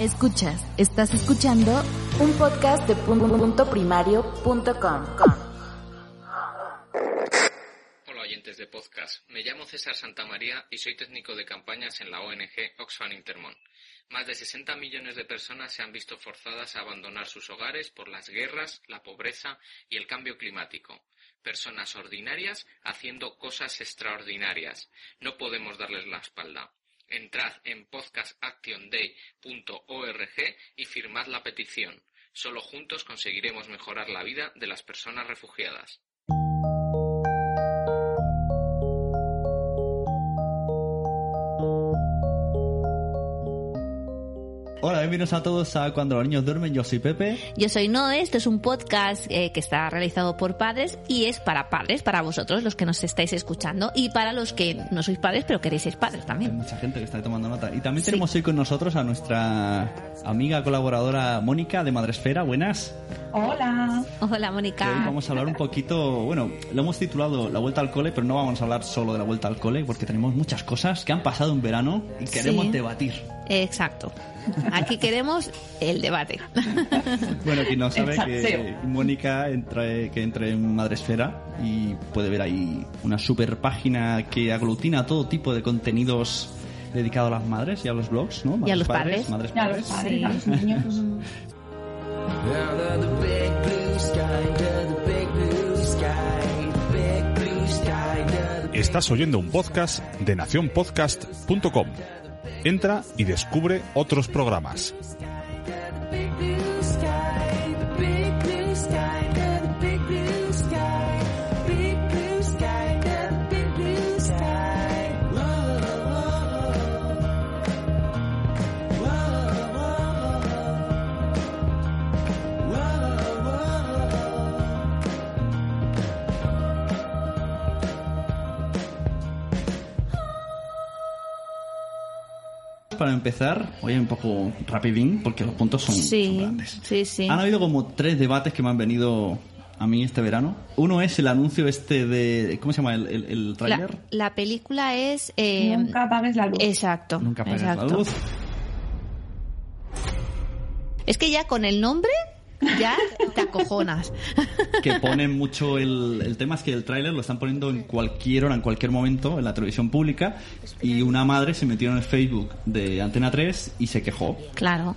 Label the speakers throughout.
Speaker 1: Escuchas, estás escuchando un podcast de punto primario.com.
Speaker 2: Hola oyentes de podcast, me llamo César Santamaría y soy técnico de campañas en la ONG Oxfam Intermón. Más de 60 millones de personas se han visto forzadas a abandonar sus hogares por las guerras, la pobreza y el cambio climático. Personas ordinarias haciendo cosas extraordinarias. No podemos darles la espalda. Entrad en podcastactionday.org y firmad la petición. Solo juntos conseguiremos mejorar la vida de las personas refugiadas.
Speaker 3: Bienvenidos a todos a Cuando los niños duermen. Yo soy Pepe.
Speaker 4: Yo soy Noé. Esto es un podcast eh, que está realizado por padres y es para padres, para vosotros, los que nos estáis escuchando, y para los que no sois padres pero queréis ser padres
Speaker 3: Hay
Speaker 4: también.
Speaker 3: mucha gente que está tomando nota. Y también
Speaker 4: Sí.
Speaker 3: tenemos hoy con nosotros a nuestra amiga colaboradora Mónica de Madresfera. Buenas.
Speaker 5: Hola.
Speaker 4: Hola, Mónica.
Speaker 3: hoy vamos a hablar un poquito, bueno, lo hemos titulado La Vuelta al Cole, pero no vamos a hablar solo de la Vuelta al Cole porque tenemos muchas cosas que han pasado en verano y queremos
Speaker 4: Sí.
Speaker 3: debatir.
Speaker 4: Exacto. Aquí queremos el debate.
Speaker 3: Bueno, quien no sabe que. Mónica entra, que entre en Madresfera y puede ver ahí una super página que aglutina todo tipo de contenidos dedicados a las madres y a los blogs, ¿no?
Speaker 4: Y a los
Speaker 3: Madres
Speaker 4: padres.
Speaker 3: Madres
Speaker 5: Y a los
Speaker 3: padres.
Speaker 5: padres, a los niños.
Speaker 6: Estás oyendo un podcast de nacionpodcast.com. Entra y descubre otros programas.
Speaker 3: Para empezar, hoy un poco rapidín porque los puntos son, son
Speaker 4: Sí,
Speaker 3: grandes.
Speaker 4: sí, sí.
Speaker 3: Han habido como tres debates que me han venido a mí este verano. Uno es el anuncio este de... ¿Cómo se llama el, el, el
Speaker 4: La,
Speaker 3: tráiler?
Speaker 4: la película es... eh,
Speaker 5: Nunca apagues la luz.
Speaker 4: Exacto.
Speaker 3: Nunca apagues
Speaker 4: exacto.
Speaker 3: la luz.
Speaker 4: Es que ya con el nombre ya te acojonas.
Speaker 3: que ponen mucho el, el tema es que el tráiler lo están poniendo en cualquier hora, en cualquier momento en la televisión pública y una madre se metió en el Facebook de Antena 3 y se quejó.
Speaker 4: Claro.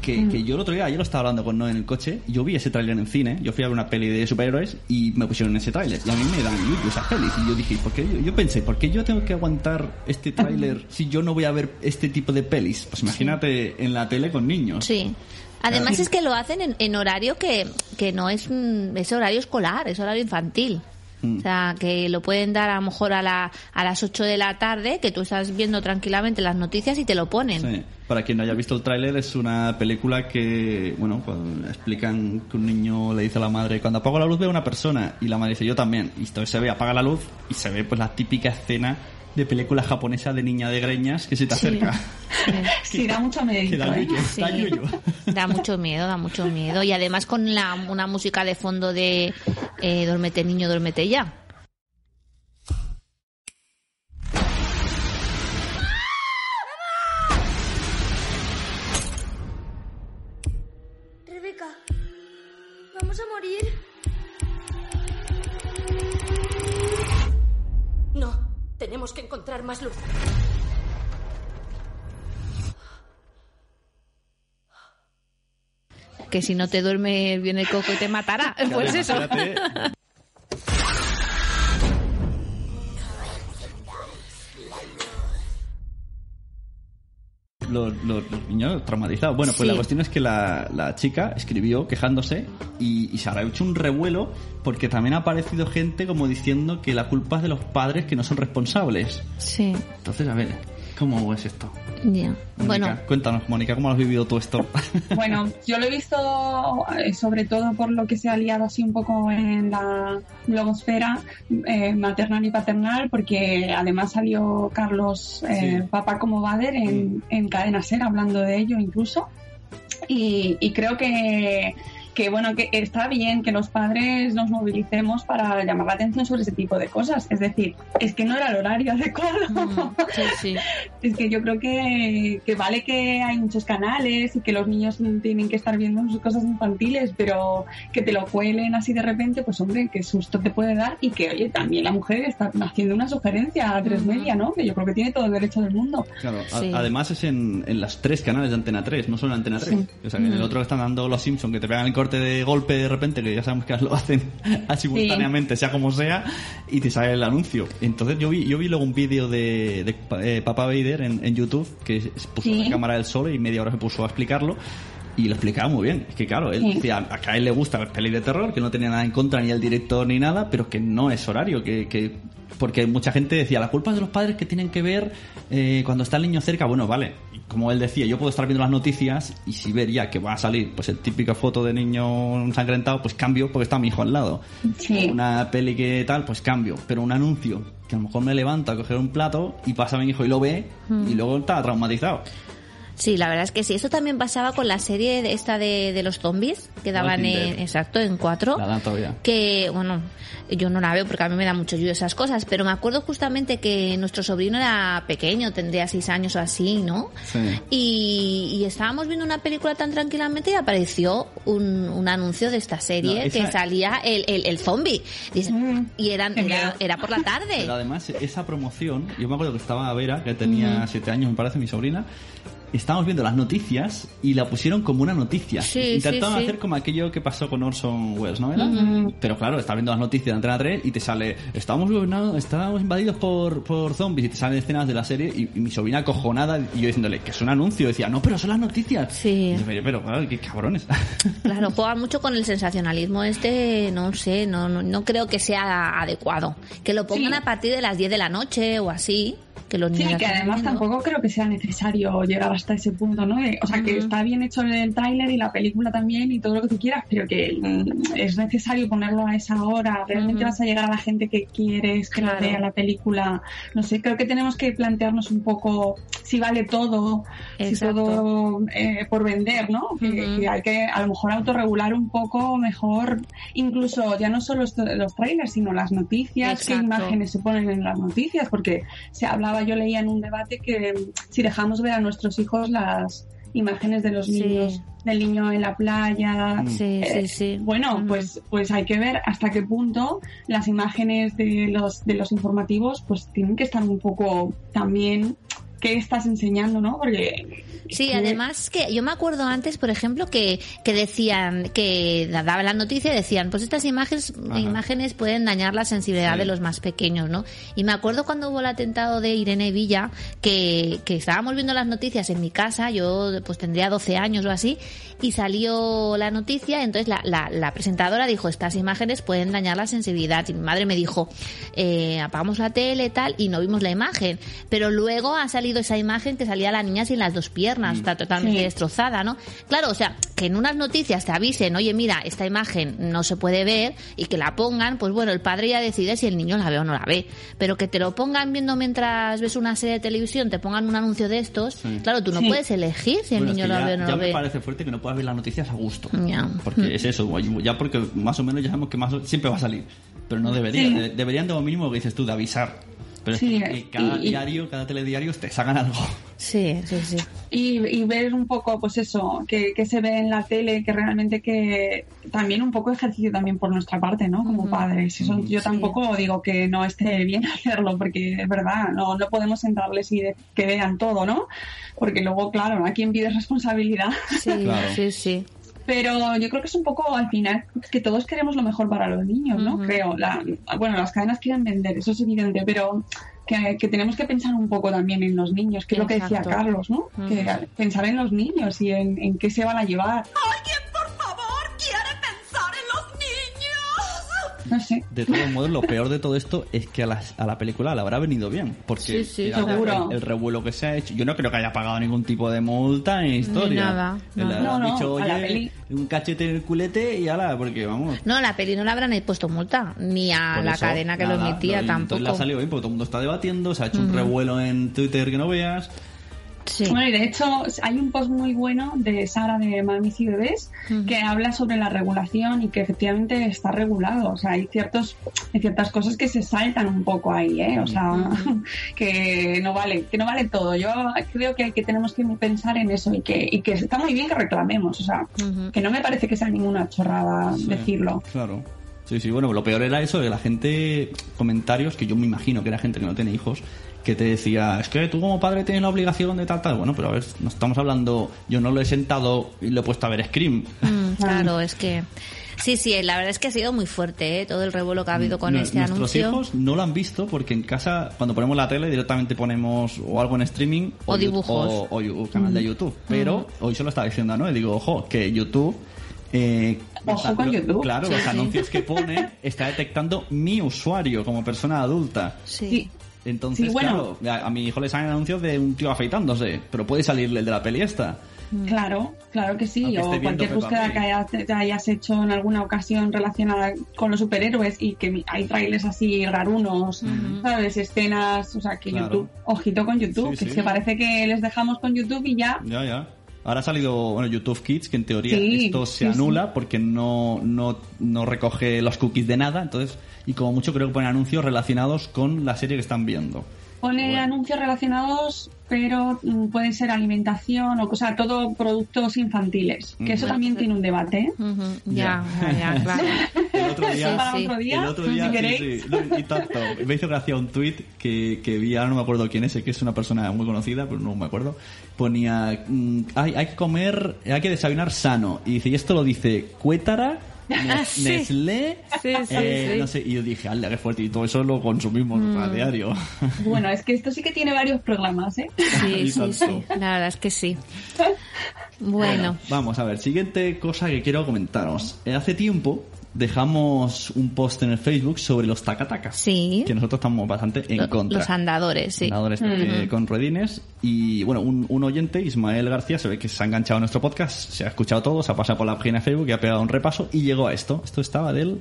Speaker 3: Que, que yo el otro día, ayer lo estaba hablando con Noé en el coche, yo vi ese tráiler en cine, yo fui a ver una peli de superhéroes y me pusieron ese tráiler y a mí me dan esas pelis y yo dije, ¿por qué? Yo, yo pensé, ¿por qué yo tengo que aguantar este tráiler si yo no voy a ver este tipo de pelis? Pues imagínate en la tele con niños.
Speaker 4: Sí. Además es que lo hacen en, en horario que, que no es, mm, es horario escolar, es horario infantil.
Speaker 3: Mm.
Speaker 4: O sea, que lo pueden dar a lo mejor a, la, a las 8 de la tarde, que tú estás viendo tranquilamente las noticias y te lo ponen.
Speaker 3: Sí. Para quien no haya visto el tráiler, es una película que, bueno, cuando explican que un niño le dice a la madre, cuando apago la luz veo una persona, y la madre dice, yo también, y entonces se ve, apaga la luz, y se ve pues la típica escena de película japonesa de niña de greñas que se te
Speaker 4: Sí.
Speaker 3: acerca.
Speaker 5: Sí, da mucho
Speaker 3: que
Speaker 5: medito,
Speaker 3: da
Speaker 5: ¿eh?
Speaker 4: Sí.
Speaker 3: Da
Speaker 4: mucho miedo, da mucho miedo. Y además con la, una música de fondo de eh, Duérmete niño, duérmete ya.
Speaker 7: Rebeca, vamos a morir. Tenemos que encontrar más luz.
Speaker 4: Que si no te duerme viene el coco y te matará. Pues eso.
Speaker 3: Los, los- los niños traumatizados. Bueno, pues
Speaker 4: Sí.
Speaker 3: la cuestión es que la, la chica escribió quejándose y, y se habrá hecho un revuelo porque también ha aparecido gente como diciendo que la culpa es de los padres que no son responsables.
Speaker 4: Sí,
Speaker 3: Entonces, a ver, ¿cómo es esto? Mónica,
Speaker 4: Bueno,
Speaker 3: cuéntanos, Mónica, ¿cómo has vivido tú esto?
Speaker 5: Bueno, yo lo he visto eh, sobre todo por lo que se ha liado así un poco en la blogosfera eh, maternal y paternal, porque además salió Carlos eh,
Speaker 3: Sí.
Speaker 5: Papá como Bader en, en Cadena Ser hablando de ello incluso. Y, y creo que, que bueno, que está bien que los padres nos movilicemos para llamar la atención sobre ese tipo de cosas. Es decir, es que no era el horario adecuado.
Speaker 4: Mm, sí, sí.
Speaker 5: Es que yo creo que, que vale que hay muchos canales y que los niños tienen que estar viendo sus cosas infantiles, pero que te lo cuelen así de repente, pues hombre, qué susto te puede dar y que, oye, también la mujer está haciendo una sugerencia a tres media, ¿no? Que yo creo que tiene todo el derecho del mundo.
Speaker 3: Claro,
Speaker 4: Sí.
Speaker 3: además es en, en las tres canales de Antena 3, no solo en Antena 3. O sea, que en el otro están dando los Simpsons, que te pegan el corte de golpe de repente, que ya sabemos que lo hacen simultáneamente, sea como sea, y te sale el anuncio. Entonces yo vi, yo vi luego un vídeo de, de eh, Papá Vader en, en YouTube, que puso
Speaker 5: Sí.
Speaker 3: la cámara del solo y media hora se puso a explicarlo. Y lo explicaba muy bien. Es que claro, él
Speaker 5: Sí.
Speaker 3: decía, a a él le gusta las pelis de terror, que no tenía nada en contra ni el director ni nada, pero que no es horario, que, que porque mucha gente decía, la culpa es de los padres que tienen que ver eh, cuando está el niño cerca. Bueno, vale, como él decía, yo puedo estar viendo las noticias y si ver ya que va a salir pues el típica foto de niño ensangrentado, pues cambio porque está mi hijo al lado.
Speaker 5: Sí.
Speaker 3: Una peli que tal, pues cambio. Pero un anuncio que a lo mejor me levanto a coger un plato y pasa mi hijo y lo ve y luego está traumatizado.
Speaker 4: Sí, la verdad es que sí. Eso también pasaba con la serie de esta de, de los zombies que daban en, exacto, en cuatro.
Speaker 3: La dan todavía.
Speaker 4: que bueno yo no la veo porque a mí me da mucho yuyo esas cosas pero me acuerdo justamente que nuestro sobrino era pequeño tendría seis años o así no
Speaker 3: Sí.
Speaker 4: y, y estábamos viendo una película tan tranquilamente y apareció un, un anuncio de esta serie
Speaker 3: No, esa-
Speaker 4: que salía el, el, el zombie
Speaker 5: Mm,
Speaker 4: y eran, era, era por la tarde
Speaker 3: Pero además, esa promoción, yo me acuerdo que estaba Vera, que tenía siete años, me parece, mi sobrina. Estábamos viendo las noticias y la pusieron como una noticia.
Speaker 4: Sí,
Speaker 3: Intentaban
Speaker 4: sí, sí.
Speaker 3: hacer como aquello que pasó con Orson Welles, ¿no? ¿Era? Pero claro, estás viendo las noticias de Antena 3 y te sale, estamos gobernados, estamos invadidos por, por zombies y te salen escenas de la serie y, y mi sobrina acojonada y yo diciéndole que es un anuncio. Decía, no, pero son las noticias.
Speaker 4: Sí.
Speaker 3: Yo, pero, pero, claro, qué cabrones.
Speaker 4: Claro, juega mucho con el sensacionalismo este, no sé, no, no, no creo que sea adecuado. Que lo pongan a partir de las 10 de la noche o así, que los
Speaker 5: Sí,
Speaker 4: niños
Speaker 5: que además tampoco creo que sea necesario llegar hasta ese punto, ¿no? De- o sea, que
Speaker 4: Ujú.
Speaker 5: está bien hecho el tráiler y la película también y todo lo que tú quieras, pero que mm, es necesario ponerlo a esa hora. ¿Realmente
Speaker 4: Ujú.
Speaker 5: vas a llegar a la gente que quieres que
Speaker 4: Claro.
Speaker 5: la vea la película? No sé, creo que tenemos que plantearnos un poco si vale todo,
Speaker 4: Exacto.
Speaker 5: si todo eh, por vender, ¿no? Que,
Speaker 4: Ujú.
Speaker 5: que hay que a lo mejor autorregular un poco mejor, incluso ya no solo los trailers, sino las noticias, qué
Speaker 4: Exacto.
Speaker 5: imágenes se ponen en las noticias, porque se hablaba, yo leía en un debate que mm, si dejamos ver a nuestros hijos las imágenes de los
Speaker 4: Sí.
Speaker 5: niños, del niño en la playa,
Speaker 4: Sí,
Speaker 5: eh,
Speaker 4: sí, sí.
Speaker 5: bueno, pues, pues hay que ver hasta qué punto las imágenes de los, de los informativos pues tienen que estar un poco también qué estás enseñando, ¿no? Porque
Speaker 4: Sí,
Speaker 5: que-
Speaker 4: además que yo me acuerdo antes, por ejemplo, que, que decían, que daban la noticia y decían, pues estas imágenes,
Speaker 3: Ajá.
Speaker 4: imágenes pueden dañar la sensibilidad
Speaker 3: Sí.
Speaker 4: de los más pequeños, ¿no? Y me acuerdo cuando hubo el atentado de Irene Villa, que, que estábamos viendo las noticias en mi casa, yo pues tendría 12 años o así, y salió la noticia, entonces la, la, la presentadora dijo, estas imágenes pueden dañar la sensibilidad. Y mi madre me dijo, eh, apagamos la tele y tal, y no vimos la imagen. Pero luego ha salido esa imagen que salía la niña sin las dos piernas, está totalmente
Speaker 5: Sí.
Speaker 4: destrozada, ¿no? Claro, o sea, que en unas noticias te avisen, oye, mira, esta imagen no se puede ver, y que la pongan, pues bueno, el padre ya decide si el niño la ve o no la ve. Pero que te lo pongan viendo mientras ves una serie de televisión, te pongan un anuncio de estos,
Speaker 3: Sí.
Speaker 4: claro, tú no
Speaker 5: Sí.
Speaker 4: puedes elegir si el
Speaker 3: es
Speaker 4: niño
Speaker 3: que ya,
Speaker 4: ve o no
Speaker 3: ya
Speaker 4: lo
Speaker 3: me
Speaker 4: ve.
Speaker 3: parece fuerte que no puedas ver las noticias a gusto.
Speaker 4: Ya.
Speaker 3: Porque
Speaker 4: Mm.
Speaker 3: es eso, ya porque más o menos ya sabemos que más o- siempre va a salir. Pero no debería.
Speaker 5: Sí.
Speaker 3: de- deberían de lo mínimo que dices tú, de avisar. Pero
Speaker 5: Sí,
Speaker 3: es que cada
Speaker 5: y- y-
Speaker 3: diario, cada telediario te sacan algo.
Speaker 4: Sí, sí, sí.
Speaker 5: y, y ver un poco, pues eso, que, que se ve en la tele, que realmente que también un poco ejercicio también por nuestra parte, ¿no? Como padres. Eso yo
Speaker 4: Sí.
Speaker 5: tampoco digo que no esté bien hacerlo, porque es verdad, no, no podemos sentarles y de- que vean todo, ¿no? Porque luego, claro, ¿a quién pide responsabilidad?
Speaker 4: Sí,
Speaker 3: Claro.
Speaker 4: sí, sí.
Speaker 5: Pero yo creo que es un poco al final que todos queremos lo mejor para los niños, ¿no? Creo. La, bueno, las cadenas quieren vender, eso es evidente, pero que, que tenemos que pensar un poco también en los niños, que es lo que decía. Carlos, ¿no? Que pensar en los niños y en, en qué se van a llevar.
Speaker 7: ¿Alguien,
Speaker 5: No sé.
Speaker 3: De todos modos, lo peor de todo esto es que a la, a la película le habrá venido bien. Porque
Speaker 4: Sí, sí,
Speaker 5: seguro.
Speaker 3: El, el revuelo que se ha hecho. Yo no creo que haya pagado ningún tipo de multa ni historia.
Speaker 4: nada,
Speaker 3: Le
Speaker 4: nada.
Speaker 3: han
Speaker 5: No, no,
Speaker 3: dicho,
Speaker 5: la
Speaker 3: oye, un cachete en el culete y ala, porque vamos.
Speaker 4: No, la peli no le habrán puesto multa, ni a
Speaker 3: Por
Speaker 4: la
Speaker 3: eso,
Speaker 4: cadena que lo
Speaker 3: nada,
Speaker 4: emitía
Speaker 3: no, y
Speaker 4: tampoco.
Speaker 3: Entonces le ha salido bien porque todo el mundo está debatiendo, se ha hecho un revuelo en Twitter que no veas.
Speaker 4: Sí.
Speaker 5: Bueno, y de hecho hay un post muy bueno de Sara de Mamis y Bebés que habla sobre la regulación y que efectivamente está regulado. O sea, hay ciertos, hay ciertas cosas que se saltan un poco ahí, ¿eh? O sea, que no vale, que no vale todo. Yo creo que, que tenemos que pensar en eso y que, y que está muy bien que reclamemos. O sea, que no me parece que sea ninguna chorrada decirlo.
Speaker 3: Claro. Sí, sí, bueno, lo peor era eso de la gente, comentarios, que yo me imagino que era gente que no tiene hijos, que te decía, es que tú como padre tienes la obligación de tal, tal. Bueno, pero a ver, no estamos hablando, yo no lo he sentado y lo he puesto a ver Scream.
Speaker 4: Mm, claro, es que... Sí, sí, la verdad es que ha sido muy fuerte ¿eh? todo el revuelo que ha habido con
Speaker 3: Nue-
Speaker 4: este
Speaker 3: Nuestros
Speaker 4: anuncio.
Speaker 3: hijos no lo han visto porque en casa, cuando ponemos la tele, directamente ponemos o algo en streaming
Speaker 4: O dibujos.
Speaker 3: o, canal de YouTube. Pero hoy se lo estaba diciendo, ¿no? Y digo, ojo, que YouTube. eh,
Speaker 5: Ojo con
Speaker 3: lo-
Speaker 5: YouTube.
Speaker 3: Claro,
Speaker 4: Sí,
Speaker 3: los
Speaker 4: sí.
Speaker 3: anuncios que pone está detectando mi usuario como persona adulta.
Speaker 4: Sí.
Speaker 3: Entonces,
Speaker 5: Sí, bueno.
Speaker 3: claro, a, a mi hijo le salen anuncios de un tío afeitándose, pero puede salirle el de la peli esta.
Speaker 5: Claro, claro que sí. O cualquier búsqueda que hayas, te hayas hecho en alguna ocasión relacionada con los superhéroes y que hay trailers así rarunos, ¿sabes? Escenas, o sea, que
Speaker 3: Claro.
Speaker 5: YouTube, ojito con YouTube,
Speaker 3: Sí,
Speaker 5: que
Speaker 3: sí.
Speaker 5: que parece que les dejamos con YouTube y ya.
Speaker 3: Ya, ya. Ahora ha salido bueno, YouTube Kids, que en teoría
Speaker 5: Sí,
Speaker 3: esto se
Speaker 5: sí,
Speaker 3: anula porque no, no, no recoge los cookies de nada. Entonces, y como mucho creo que ponen anuncios relacionados con la serie que están viendo.
Speaker 5: Pone
Speaker 3: Bueno.
Speaker 5: anuncios relacionados, pero mm, puede ser alimentación o cosa, todo productos infantiles, que eso también tiene un debate. ¿eh?
Speaker 4: Ya, ya, ya, claro.
Speaker 3: El otro día,
Speaker 4: Sí,
Speaker 5: Para
Speaker 4: sí.
Speaker 5: otro día,
Speaker 3: el otro día,
Speaker 5: si queréis.
Speaker 3: sí, no, y tanto. Me hizo gracia un tweet que, que vi, ahora no me acuerdo quién es, que es una persona muy conocida, pero no me acuerdo. Ponía, mm, hay, hay que comer, hay que desayunar sano. Y dice, y esto lo dice Cuétara,
Speaker 4: sí.
Speaker 3: Nestlé,
Speaker 4: Sí, sí,
Speaker 3: eh,
Speaker 4: sí.
Speaker 3: no sé, y yo dije, ¡hala, qué fuerte! Y todo eso lo consumimos
Speaker 4: Mm.
Speaker 3: a diario.
Speaker 5: Bueno, es que esto sí que tiene varios programas, ¿eh?
Speaker 4: Sí, sí, sí. La verdad es que sí. Bueno,
Speaker 3: Vamos a ver, siguiente cosa que quiero comentaros. Eh, Hace tiempo dejamos un post en el Facebook sobre los tacatacas.
Speaker 4: Sí.
Speaker 3: Que nosotros estamos bastante en contra.
Speaker 4: los andadores, sí.
Speaker 3: Andadores, eh, con ruedines. Y bueno, un, un oyente, Ismael García, se ve que se ha enganchado a nuestro podcast, se ha escuchado todo, se ha pasado por la página de Facebook y ha pegado un repaso y llegó a esto. Esto estaba del.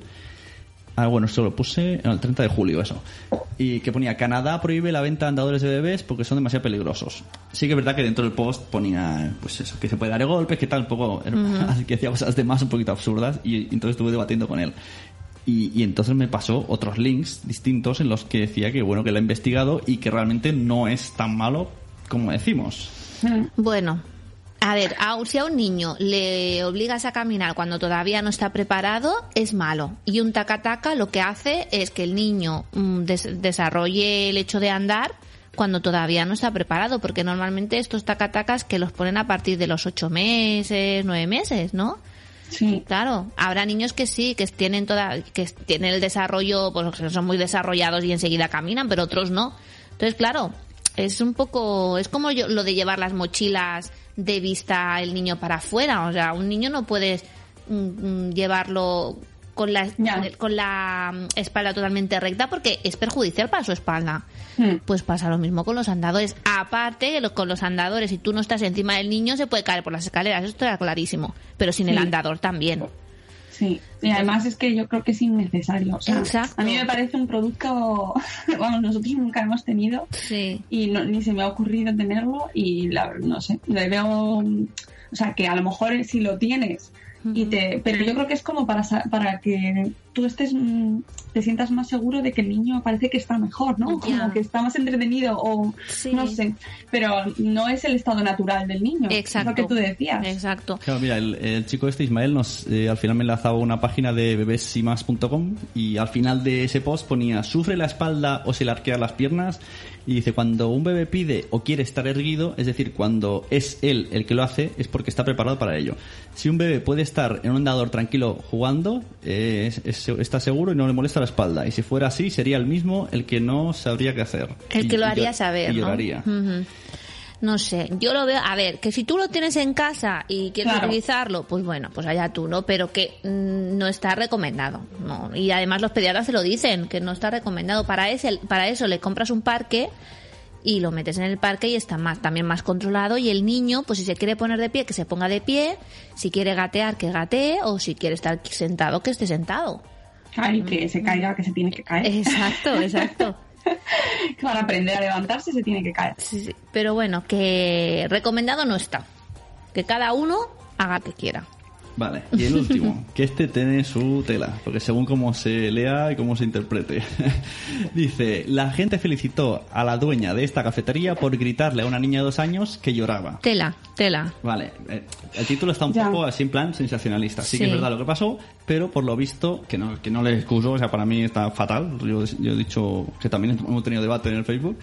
Speaker 3: Ah, bueno, esto lo puse no, el 30 de julio, eso. Y que ponía: Canadá prohíbe la venta de andadores de bebés porque son demasiado peligrosos. Sí que es verdad que dentro del post ponía, pues eso, que se puede dar golpes, que tal, un poco. que hacía cosas de más un poquito absurdas y, entonces estuve debatiendo con él. Y, y entonces me pasó otros links distintos en los que decía que bueno que lo ha investigado y que realmente no es tan malo como decimos.
Speaker 4: Bueno, a ver, a- si a un niño le obligas a caminar cuando todavía no está preparado, es malo. Y un taca-taca lo que hace es que el niño mm, des- desarrolle el hecho de andar cuando todavía no está preparado, porque normalmente estos tacatacas que los ponen a partir de los ocho meses, nueve meses, ¿no?
Speaker 5: Sí.
Speaker 4: Claro, habrá niños que sí, que tienen toda, que tienen el desarrollo, pues son muy desarrollados y enseguida caminan, pero otros no. Entonces, claro, es un poco, es como yo- lo de llevar las mochilas de vista el niño para afuera. O sea, un niño no puedes mm, mm, llevarlo con la, con la mm, espalda totalmente recta porque es perjudicial para su espalda.
Speaker 5: Hmm.
Speaker 4: Pues pasa lo mismo con los andadores. Aparte, con los andadores, si tú no estás encima del niño, se puede caer por las escaleras. Esto era clarísimo. Pero sin el andador también.
Speaker 5: Sí, y además es que yo creo que es innecesario. O sea,
Speaker 4: Exacto.
Speaker 5: A mí me parece un producto, vamos, nosotros nunca hemos tenido
Speaker 4: Sí.
Speaker 5: y no- ni se me ha ocurrido tenerlo y la, no sé, le veo, o sea, que a lo mejor si lo tienes y te, pero yo creo que es como para para que tú estés, mm, te sientas más seguro de que el niño parece que está mejor, ¿no? Como
Speaker 4: Ya.
Speaker 5: que está más entretenido o
Speaker 4: Sí.
Speaker 5: no sé, pero no es el estado natural del niño.
Speaker 4: Exacto.
Speaker 5: Es lo que tú decías.
Speaker 4: Exacto.
Speaker 3: Claro, mira, el, el chico este, Ismael, nos eh, al final me enlazaba una página de bebesimas.com y al final de ese post ponía, sufre la espalda o se le arquean las piernas y dice, cuando un bebé pide o quiere estar erguido, es decir, cuando es él el que lo hace, es porque está preparado para ello. Si un bebé puede estar en un andador tranquilo jugando, eh, es- es- está seguro y no le molesta la espalda. Y si fuera así, sería el mismo el que no sabría qué hacer.
Speaker 4: El
Speaker 3: Y-
Speaker 4: que lo haría saber,
Speaker 3: Y
Speaker 4: ¿no?
Speaker 3: lloraría.
Speaker 4: Ujú. No sé, yo lo veo, a ver, que si tú lo tienes en casa y quieres
Speaker 5: Claro.
Speaker 4: utilizarlo, pues bueno, pues allá tú, ¿no? Pero que mm, no está recomendado, ¿no? Y además los pediatras se lo dicen, que no está recomendado. Para, ese, para eso le compras un parque y lo metes en el parque y está más, también más controlado y el niño, pues si se quiere poner de pie, que se ponga de pie, si quiere gatear, que gatee, o si quiere estar sentado, que esté sentado.
Speaker 5: Ay, que se caiga, que se tiene que caer.
Speaker 4: Exacto, exacto.
Speaker 5: Para aprender a levantarse se tiene que caer.
Speaker 4: Sí, sí. Pero bueno, que recomendado no está. Que cada uno haga lo que quiera.
Speaker 3: Vale, y el último, que este tiene su tela, porque según cómo se lea y cómo se interprete. Dice, la gente felicitó a la dueña de esta cafetería por gritarle a una niña de dos años que lloraba.
Speaker 4: Tela, tela.
Speaker 3: Vale, eh, el título está un
Speaker 5: Ya.
Speaker 3: poco así en plan sensacionalista. Sí, que es
Speaker 4: Sí.
Speaker 3: verdad lo que pasó, pero por lo visto, que no, que no le excuso, o sea, para mí está fatal. Yo, yo he dicho que también hemos tenido debate en el Facebook,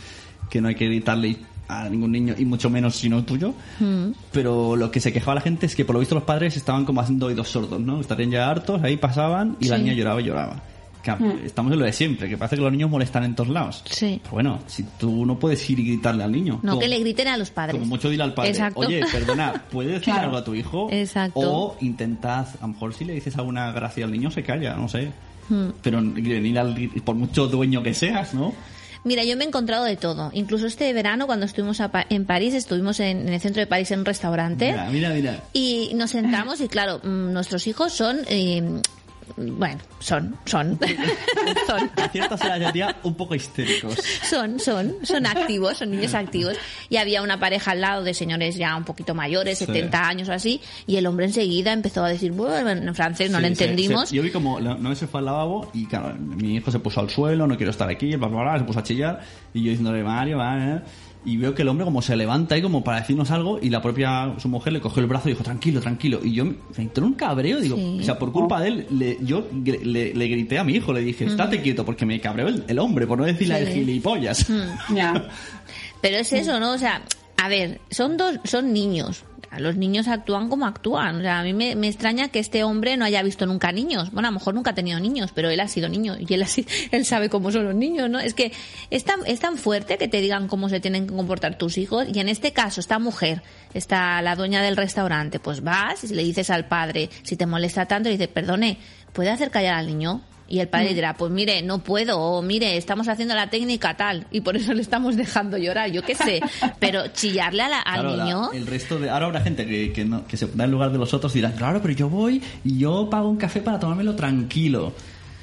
Speaker 3: que no hay que gritarle a ningún niño, y mucho menos si no tuyo.
Speaker 4: Mm.
Speaker 3: Pero lo que se quejaba la gente es que por lo visto los padres estaban como haciendo oídos sordos, ¿no? Estarían ya hartos, ahí pasaban y la
Speaker 4: Sí.
Speaker 3: niña lloraba y lloraba. Claro, Estamos en lo de siempre, que parece que los niños molestan en todos lados.
Speaker 4: Sí.
Speaker 3: Pero bueno, si tú no puedes ir y gritarle al niño.
Speaker 4: No,
Speaker 3: como-
Speaker 4: que le griten a los padres.
Speaker 3: como mucho dile al padre,
Speaker 4: Exacto.
Speaker 3: oye, perdona, ¿puedes decir
Speaker 5: Claro.
Speaker 3: algo a tu hijo?
Speaker 4: Exacto.
Speaker 3: O intentad, a lo mejor si le dices alguna gracia al niño se calla, no sé.
Speaker 4: Hmm.
Speaker 3: Pero venir al, por mucho dueño que seas, ¿no?
Speaker 4: Mira, yo me he encontrado de todo. Incluso este verano, cuando estuvimos a Pa- en París, estuvimos en, en el centro de París en un restaurante.
Speaker 3: Mira, mira, mira.
Speaker 4: Y nos sentamos y claro, mm, nuestros hijos son... eh, bueno, son, son, son,
Speaker 3: A ciertas edades ya un poco histéricos.
Speaker 4: son, son, son activos, son niños activos. Y había una pareja al lado de señores ya un poquito mayores,
Speaker 3: Sí.
Speaker 4: 70 años o así, y el hombre enseguida empezó a decir, bueno, en francés no
Speaker 3: Sí,
Speaker 4: le entendimos.
Speaker 3: se- yo vi como no se fue al lavabo y claro, mi hijo se puso al suelo, no quiero estar aquí, bla, bla, bla, se puso a chillar y yo diciéndole Mario, va, eh", y veo que el hombre como se levanta ahí como para decirnos algo y la propia su mujer le cogió el brazo y dijo tranquilo, tranquilo y yo me entró un cabreo, digo,
Speaker 4: Sí.
Speaker 3: o sea, por culpa de él, le- yo le, le grité a mi hijo, le dije, estate quieto porque me cabreó el, el hombre, por no decirle
Speaker 4: Sí.
Speaker 3: el gilipollas.
Speaker 5: Ya.
Speaker 4: Pero es eso, ¿no? O sea, a ver, son dos, son niños. Los niños actúan como actúan. O sea, a mí me, extraña que este hombre no haya visto nunca niños. Bueno, a lo mejor nunca ha tenido niños, pero él ha sido niño y él, él sabe cómo son los niños, ¿no? Es que es tan, es tan fuerte que te digan cómo se tienen que comportar tus hijos. Y en este caso, esta mujer, está la dueña del restaurante, pues vas y le dices al padre, si te molesta tanto, le dices, perdone, ¿puede hacer callar al niño? Y el padre dirá, pues mire, no puedo, o mire, estamos haciendo la técnica tal, y por eso le estamos dejando llorar, yo qué sé. Pero chillarle a la- al
Speaker 3: Claro, la-
Speaker 4: niño,
Speaker 3: el resto de ahora habrá gente que, que, no- que se da en lugar de los otros y dirán claro pero yo voy y yo pago un café para tomármelo tranquilo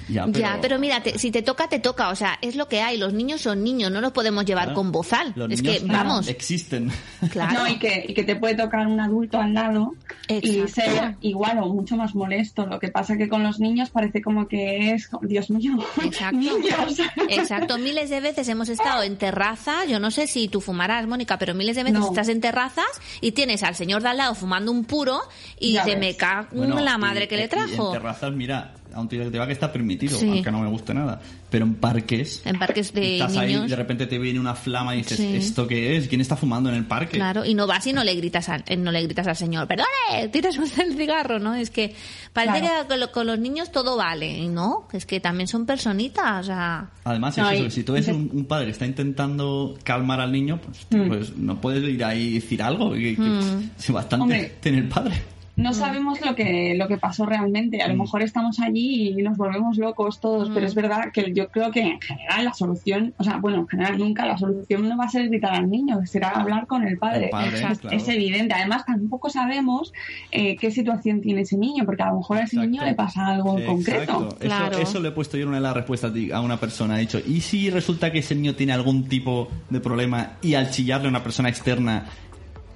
Speaker 3: ya pero,
Speaker 4: ya, pero mira, te- si te toca, te toca, o sea, es lo que hay, los niños son niños, no los podemos llevar
Speaker 3: Claro,
Speaker 4: con bozal.
Speaker 3: los
Speaker 4: Es
Speaker 3: niños
Speaker 4: que, vamos,
Speaker 3: existen
Speaker 4: claro.
Speaker 5: No, y que, y que te puede tocar un adulto al lado y ser igual o mucho más molesto. Lo que pasa que con los niños parece como que es, Dios mío,
Speaker 4: Exacto.
Speaker 5: niños.
Speaker 4: Exacto, miles de veces hemos estado en terraza, yo no sé si tú fumarás, Mónica, pero miles de veces
Speaker 5: No.
Speaker 4: estás en terrazas y tienes al señor de al lado fumando un puro y
Speaker 5: Ya ves.
Speaker 4: me
Speaker 3: Bueno,
Speaker 4: la
Speaker 3: y-
Speaker 4: madre que
Speaker 3: y-
Speaker 4: le
Speaker 3: y
Speaker 4: trajo.
Speaker 3: en terrazas mira a un tiro que te va que está permitido
Speaker 4: Sí.
Speaker 3: aunque no me guste nada pero en parques
Speaker 4: En parques de
Speaker 3: estás ahí
Speaker 4: niños.
Speaker 3: de repente te viene una flama y dices
Speaker 4: Sí.
Speaker 3: esto qué es quién está fumando en el parque
Speaker 4: Claro, y no vas y no le gritas al, eh, no le gritas al señor, perdone, tiras usted el cigarro, ¿no? Es que parece
Speaker 5: Claro.
Speaker 4: que con, lo- con los niños todo vale, y no, es que también son personitas, o sea,
Speaker 3: Además,
Speaker 5: No,
Speaker 3: es eso,
Speaker 5: y-
Speaker 3: si tú ves un, un padre que está intentando calmar al niño, pues,
Speaker 5: Mm.
Speaker 3: pues no puedes ir ahí y decir algo. Que, que-
Speaker 4: Mm.
Speaker 3: si bastante
Speaker 5: Hombre.
Speaker 3: tiene el padre.
Speaker 5: No sabemos lo que, lo que pasó realmente. A lo
Speaker 3: Mm.
Speaker 5: mejor estamos allí y nos volvemos locos todos, pero es verdad que yo creo que en general la solución, o sea, bueno, en general nunca la solución no va a ser gritar al niño, será hablar con el padre.
Speaker 3: El padre,
Speaker 5: es,
Speaker 3: claro.
Speaker 5: es evidente. Además, tampoco sabemos eh, qué situación tiene ese niño, porque a lo mejor a ese
Speaker 3: Exacto.
Speaker 5: niño le pasa algo en concreto.
Speaker 3: Exacto.
Speaker 4: Claro.
Speaker 3: Eso, eso le he puesto yo en una de las respuestas a una persona. He dicho, ¿y si resulta que ese niño tiene algún tipo de problema y al chillarle a una persona externa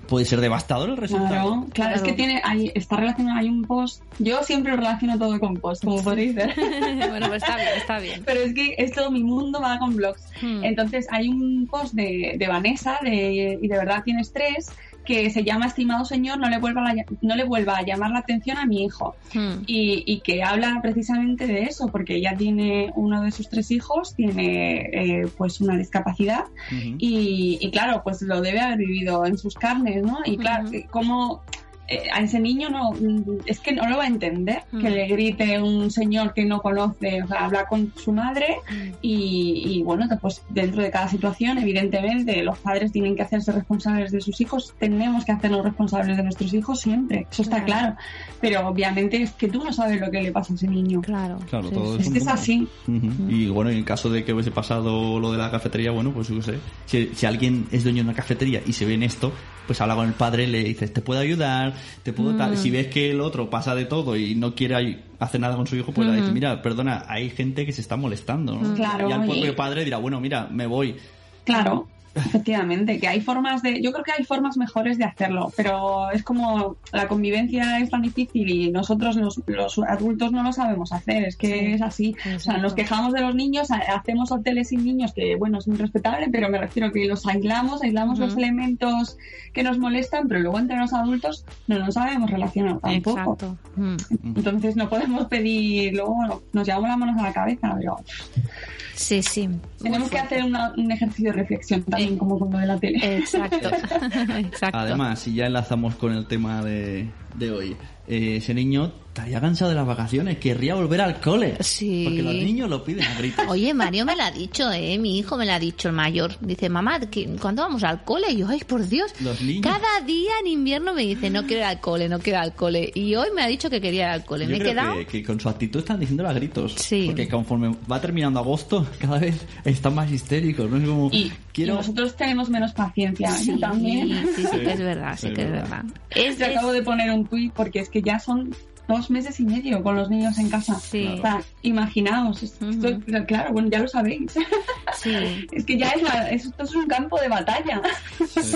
Speaker 3: puede ser devastador el resultado?
Speaker 5: Claro, claro, es que tiene, hay, está relacionado, hay un post. Yo siempre relaciono todo con post, como podéis ver.
Speaker 4: bueno, pues está bien, está bien.
Speaker 5: Pero es que es todo mi mundo va con blogs.
Speaker 4: Hmm.
Speaker 5: Entonces hay un post de, de Vanessa de, y de verdad tienes tres que se llama Estimado señor, no le vuelva, la- no le vuelva a llamar la atención a mi hijo.
Speaker 4: Hmm.
Speaker 5: Y, y que habla precisamente de eso, porque ella tiene uno de sus tres hijos, tiene eh, pues una discapacidad y, y claro, pues lo debe haber vivido en sus carnes, ¿no? Y claro,
Speaker 4: Ujú.
Speaker 5: que como eh, a ese niño no, mm, es que no lo va a entender que le grite un señor que no conoce, o sea, habla con su madre y, y bueno, pues dentro de cada situación, evidentemente, los padres tienen que hacerse responsables de sus hijos, tenemos que hacernos responsables de nuestros hijos siempre, eso está
Speaker 4: Claro.
Speaker 5: claro, pero obviamente es que tú no sabes lo que le pasa a ese niño.
Speaker 4: Claro,
Speaker 3: Claro,
Speaker 4: sí,
Speaker 3: todo
Speaker 4: sí.
Speaker 5: Es que es así.
Speaker 3: Y bueno, en el caso de que hubiese pasado lo de la cafetería, bueno, pues yo sé. Si, si alguien es dueño de una cafetería y se ve en esto, pues habla con el padre, le dices, ¿te puedo ayudar? Te puedo. Si ves que el otro pasa de todo y no quiere hacer nada con su hijo, pues le dices, mira, perdona, hay gente que se está molestando, ¿no?
Speaker 5: Claro,
Speaker 3: y al propio
Speaker 5: y-
Speaker 3: padre dirá, bueno, mira, me voy.
Speaker 5: Claro, efectivamente, que hay formas de, yo creo que hay formas mejores de hacerlo, pero es como la convivencia es tan difícil y nosotros los, los adultos no lo sabemos hacer, es que
Speaker 4: Sí,
Speaker 5: es así. O sea, nos quejamos de los niños, ha- hacemos hoteles sin niños, que bueno, es muy respetable, pero me refiero que los aislamos, aislamos los elementos que nos molestan, pero luego entre los adultos no nos sabemos relacionar tampoco.
Speaker 4: Exacto. Mm.
Speaker 5: Entonces no podemos pedir, luego nos llevamos las manos a la cabeza, pero
Speaker 4: Sí, sí.
Speaker 5: Tenemos que hacer una- un ejercicio de reflexión también, como con lo de la tele.
Speaker 4: Exacto. Exacto.
Speaker 3: Además, si ya enlazamos con el tema de, de hoy, eh, ese niño estaría cansado de las vacaciones, querría volver al cole.
Speaker 4: Sí.
Speaker 3: Porque los niños lo piden a gritos.
Speaker 4: Oye, Mario me lo ha dicho, ¿eh? Mi hijo me lo ha dicho, el mayor. Dice, mamá, ¿qué- ¿cuándo vamos al cole? Y yo, ay, por Dios.
Speaker 3: Los niños.
Speaker 4: Cada día en invierno me dice, no quiero ir al cole, no quiero ir al cole. Y hoy me ha dicho que quería ir al cole.
Speaker 3: Yo
Speaker 4: me he
Speaker 3: creo
Speaker 4: quedado...
Speaker 3: que, que con su actitud están diciéndolo a gritos.
Speaker 4: Sí.
Speaker 3: Porque conforme va terminando agosto, cada vez están más histéricos, ¿no? Es como,
Speaker 5: Y,
Speaker 3: quiero...
Speaker 5: y nosotros tenemos menos paciencia.
Speaker 4: Sí,
Speaker 5: Yo también.
Speaker 4: sí, sí que es verdad, sí
Speaker 3: Es
Speaker 4: que es
Speaker 3: verdad.
Speaker 4: verdad. Es,
Speaker 5: Yo
Speaker 4: es-
Speaker 5: acabo de poner un tuit porque es que ya son dos meses y medio con los niños en casa.
Speaker 4: Sí.
Speaker 5: O sea, imaginaos, esto, claro, bueno, ya lo sabéis.
Speaker 4: sí.
Speaker 5: es que ya es la- esto es un campo de batalla.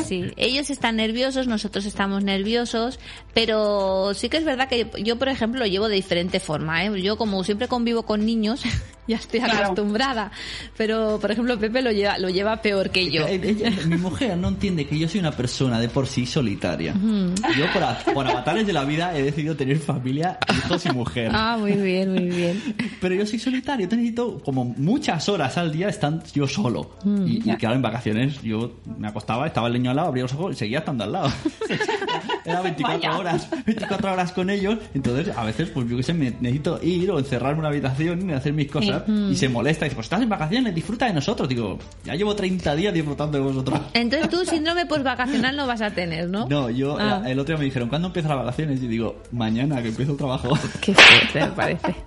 Speaker 4: Sí, ellos están nerviosos, nosotros estamos nerviosos, pero sí que es verdad que yo, por ejemplo, lo llevo de diferente forma. ¿eh? Yo, como siempre convivo con niños, ya estoy
Speaker 5: Claro.
Speaker 4: acostumbrada, pero, por ejemplo, Pepe lo lleva, lo lleva peor que yo.
Speaker 3: Ella- mi mujer no entiende que yo soy una persona de por sí solitaria. Yo por, a- por avatares de la vida he decidido tener familia, hijos y mujer.
Speaker 4: Ah, muy bien, muy bien.
Speaker 3: Pero yo soy solitario, yo necesito como muchas horas al día estar yo solo.
Speaker 4: Mm.
Speaker 3: Y, y claro, en vacaciones yo me acostaba, estaba el niño al lado, abría los ojos y seguía estando al lado. Era 24
Speaker 5: Vaya.
Speaker 3: horas, 24 horas con ellos. Entonces, a veces, pues yo qué sé, me necesito ir o encerrarme en una habitación y hacer mis cosas. Y se molesta y dice, pues estás en vacaciones, disfruta de nosotros. Digo, ya llevo 30 días disfrutando de vosotros.
Speaker 4: Entonces tú síndrome postvacacional no vas a tener, ¿no?
Speaker 3: No, yo
Speaker 4: Ah.
Speaker 3: el otro día me dijeron, ¿cuándo empiezan las vacaciones? Y digo, mañana que empiezo el trabajo.
Speaker 4: Qué fuerte me parece.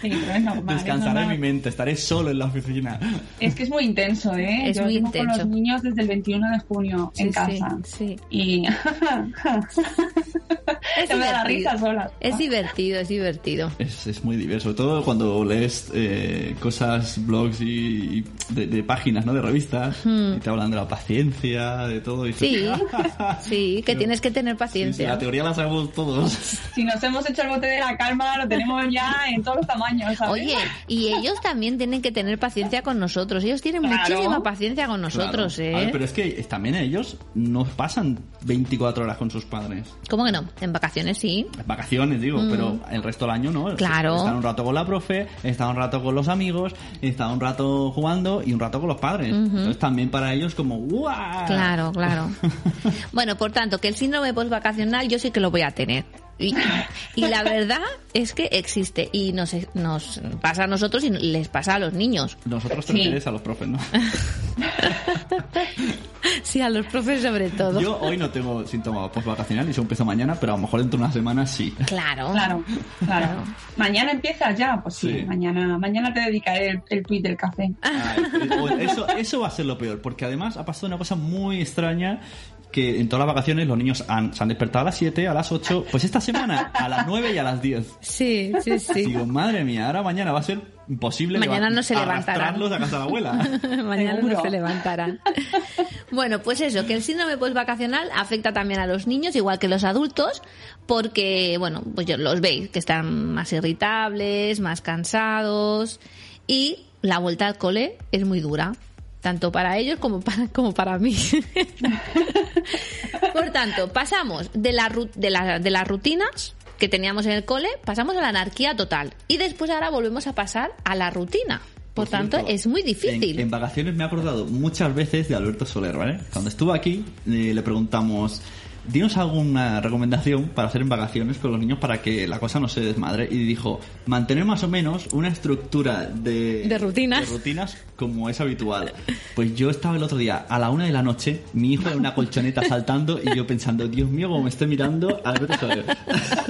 Speaker 5: Sí, pero es normal. es
Speaker 3: Descansaré mi mente, estaré solo en la oficina.
Speaker 5: Es que es muy intenso, ¿eh?
Speaker 4: Es
Speaker 5: Yo
Speaker 4: muy
Speaker 5: llevo con
Speaker 4: intenso.
Speaker 5: los niños desde el 21 de junio en casa.
Speaker 4: sí, sí.
Speaker 5: Y
Speaker 4: Es
Speaker 5: se me da risa sola.
Speaker 4: Es divertido, es divertido.
Speaker 3: Es, es muy diverso, sobre todo cuando lees eh, cosas, blogs y, y de, de páginas, ¿no? De revistas, y te hablan de la paciencia, de todo. Y dices,
Speaker 4: Hmm. Sí, sí, que tienes que tener
Speaker 3: Sí, sí,
Speaker 4: paciencia.
Speaker 3: la teoría la sabemos todos.
Speaker 5: Si nos hemos hecho el bote de la calma, lo tenemos ya en todos los tamaños, ¿sabes?
Speaker 4: Oye, y ellos también tienen que tener paciencia con nosotros. Ellos tienen
Speaker 5: Claro.
Speaker 4: muchísima paciencia con nosotros,
Speaker 3: Claro. A ver,
Speaker 4: ¿eh?
Speaker 3: pero es que también ellos no pasan 24 horas con sus padres.
Speaker 4: ¿Cómo que no? En vacaciones sí.
Speaker 3: Vacaciones, digo, pero el resto del año no.
Speaker 4: Mm. Claro.
Speaker 3: Están un rato con la profe, están un rato con los amigos, están un rato jugando y un rato con los padres. Entonces también para ellos como ¡guau!
Speaker 4: Claro, claro. Bueno, por tanto, que el síndrome postvacacional yo sí que lo voy a tener. Y, y la verdad es que existe y nos, nos pasa a nosotros y les pasa a los niños.
Speaker 3: Nosotros te
Speaker 5: Sí.
Speaker 3: refieres a los profes, ¿no?
Speaker 4: Sí, a los profes sobre todo.
Speaker 3: Yo hoy no tengo síntoma postvacacional y eso empieza mañana, pero a lo mejor dentro de una semana sí.
Speaker 4: Claro.
Speaker 5: Claro, claro. Mañana empiezas ya, pues sí,
Speaker 3: Sí.
Speaker 5: mañana, mañana te dedicaré el, el tuit del café.
Speaker 3: Ay, bueno, eso, eso va a ser lo peor, porque además ha pasado una cosa muy extraña que en todas las vacaciones los niños han- se han despertado a las 7, a las 8, pues esta semana a las 9 y a las 10.
Speaker 4: Sí, sí, sí.
Speaker 3: Digo, madre mía, ahora mañana va a ser imposible
Speaker 4: Mañana no se levantarán.
Speaker 3: a casa de la abuela.
Speaker 4: Mañana
Speaker 5: Seguro.
Speaker 4: no se levantarán. Bueno, pues eso, que el síndrome postvacacional afecta también a los niños, igual que los adultos, porque, bueno, pues yo- los veis, que están más irritables, más cansados, y la vuelta al cole es muy dura, tanto para ellos como para, como para mí. Por tanto, pasamos de, la, de, la- de las rutinas que teníamos en el cole, pasamos a la anarquía total. Y después ahora volvemos a pasar a la rutina. Por, tanto,
Speaker 3: cierto,
Speaker 4: es muy difícil.
Speaker 3: En, en vacaciones me he acordado muchas veces de Alberto Soler, ¿vale? Cuando estuvo aquí eh, le preguntamos, dinos alguna recomendación para hacer en vacaciones con los niños para que la cosa no se desmadre. Y dijo, mantener más o menos una estructura de,
Speaker 4: De rutinas.
Speaker 3: de rutinas como es habitual. Pues yo estaba el otro día a la una de la noche, mi hijo en una colchoneta saltando y yo pensando, Dios mío, como me estoy mirando a.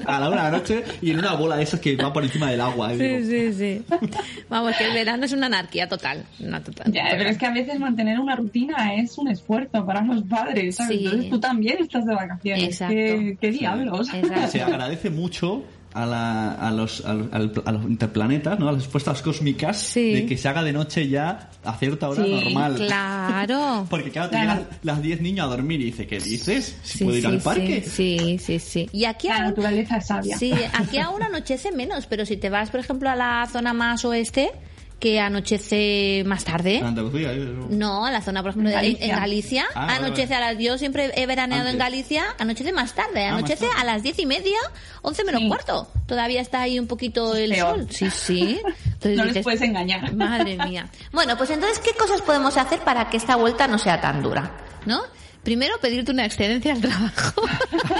Speaker 3: A la una de la noche y en una bola de esas que va por encima del agua. Digo,
Speaker 4: Sí, sí, sí. Vamos, que el verano es una anarquía total. Una total
Speaker 5: Ya, pero es que a veces mantener una rutina es un esfuerzo para los padres, ¿sabes?
Speaker 4: Sí.
Speaker 5: Entonces tú también estás de vacaciones. Vacaciones. ¿Qué, qué diablos?
Speaker 3: Se agradece mucho a, la- a los, a, los, a los interplanetas, ¿no? a las puestas cósmicas,
Speaker 4: Sí.
Speaker 3: de que se haga de noche ya a cierta hora
Speaker 5: Sí,
Speaker 3: normal.
Speaker 4: Claro.
Speaker 3: Porque claro, te
Speaker 5: Claro.
Speaker 3: llegan las 10 niños a dormir y dice, ¿qué dices? ¿Si
Speaker 4: Sí,
Speaker 3: puedo ir
Speaker 4: sí,
Speaker 3: al parque?
Speaker 4: Sí, sí, sí, sí. Y aquí
Speaker 5: La
Speaker 4: aún,
Speaker 5: naturaleza es sabia.
Speaker 4: sí, aquí aún anochece menos, pero si te vas, por ejemplo, a la zona más oeste, que anochece más tarde.
Speaker 3: En Andalucía.
Speaker 4: No, la zona, por ejemplo,
Speaker 5: En
Speaker 4: de- en
Speaker 5: Galicia.
Speaker 4: Galicia,
Speaker 3: Ah,
Speaker 4: anochece
Speaker 3: vale.
Speaker 4: a las... Yo siempre he veraneado en. Galicia, anochece más tarde,
Speaker 3: Ah, más
Speaker 4: anochece
Speaker 3: tarde.
Speaker 4: a las diez y media, once menos
Speaker 5: Sí.
Speaker 4: cuarto. Todavía está ahí un poquito el
Speaker 5: Peor.
Speaker 4: sol. Sí, sí. Entonces
Speaker 5: No les
Speaker 4: dices,
Speaker 5: puedes engañar.
Speaker 4: Madre mía. Bueno, pues entonces, ¿qué cosas podemos hacer para que esta vuelta no sea tan dura? ¿No? Primero, pedirte una excedencia al trabajo.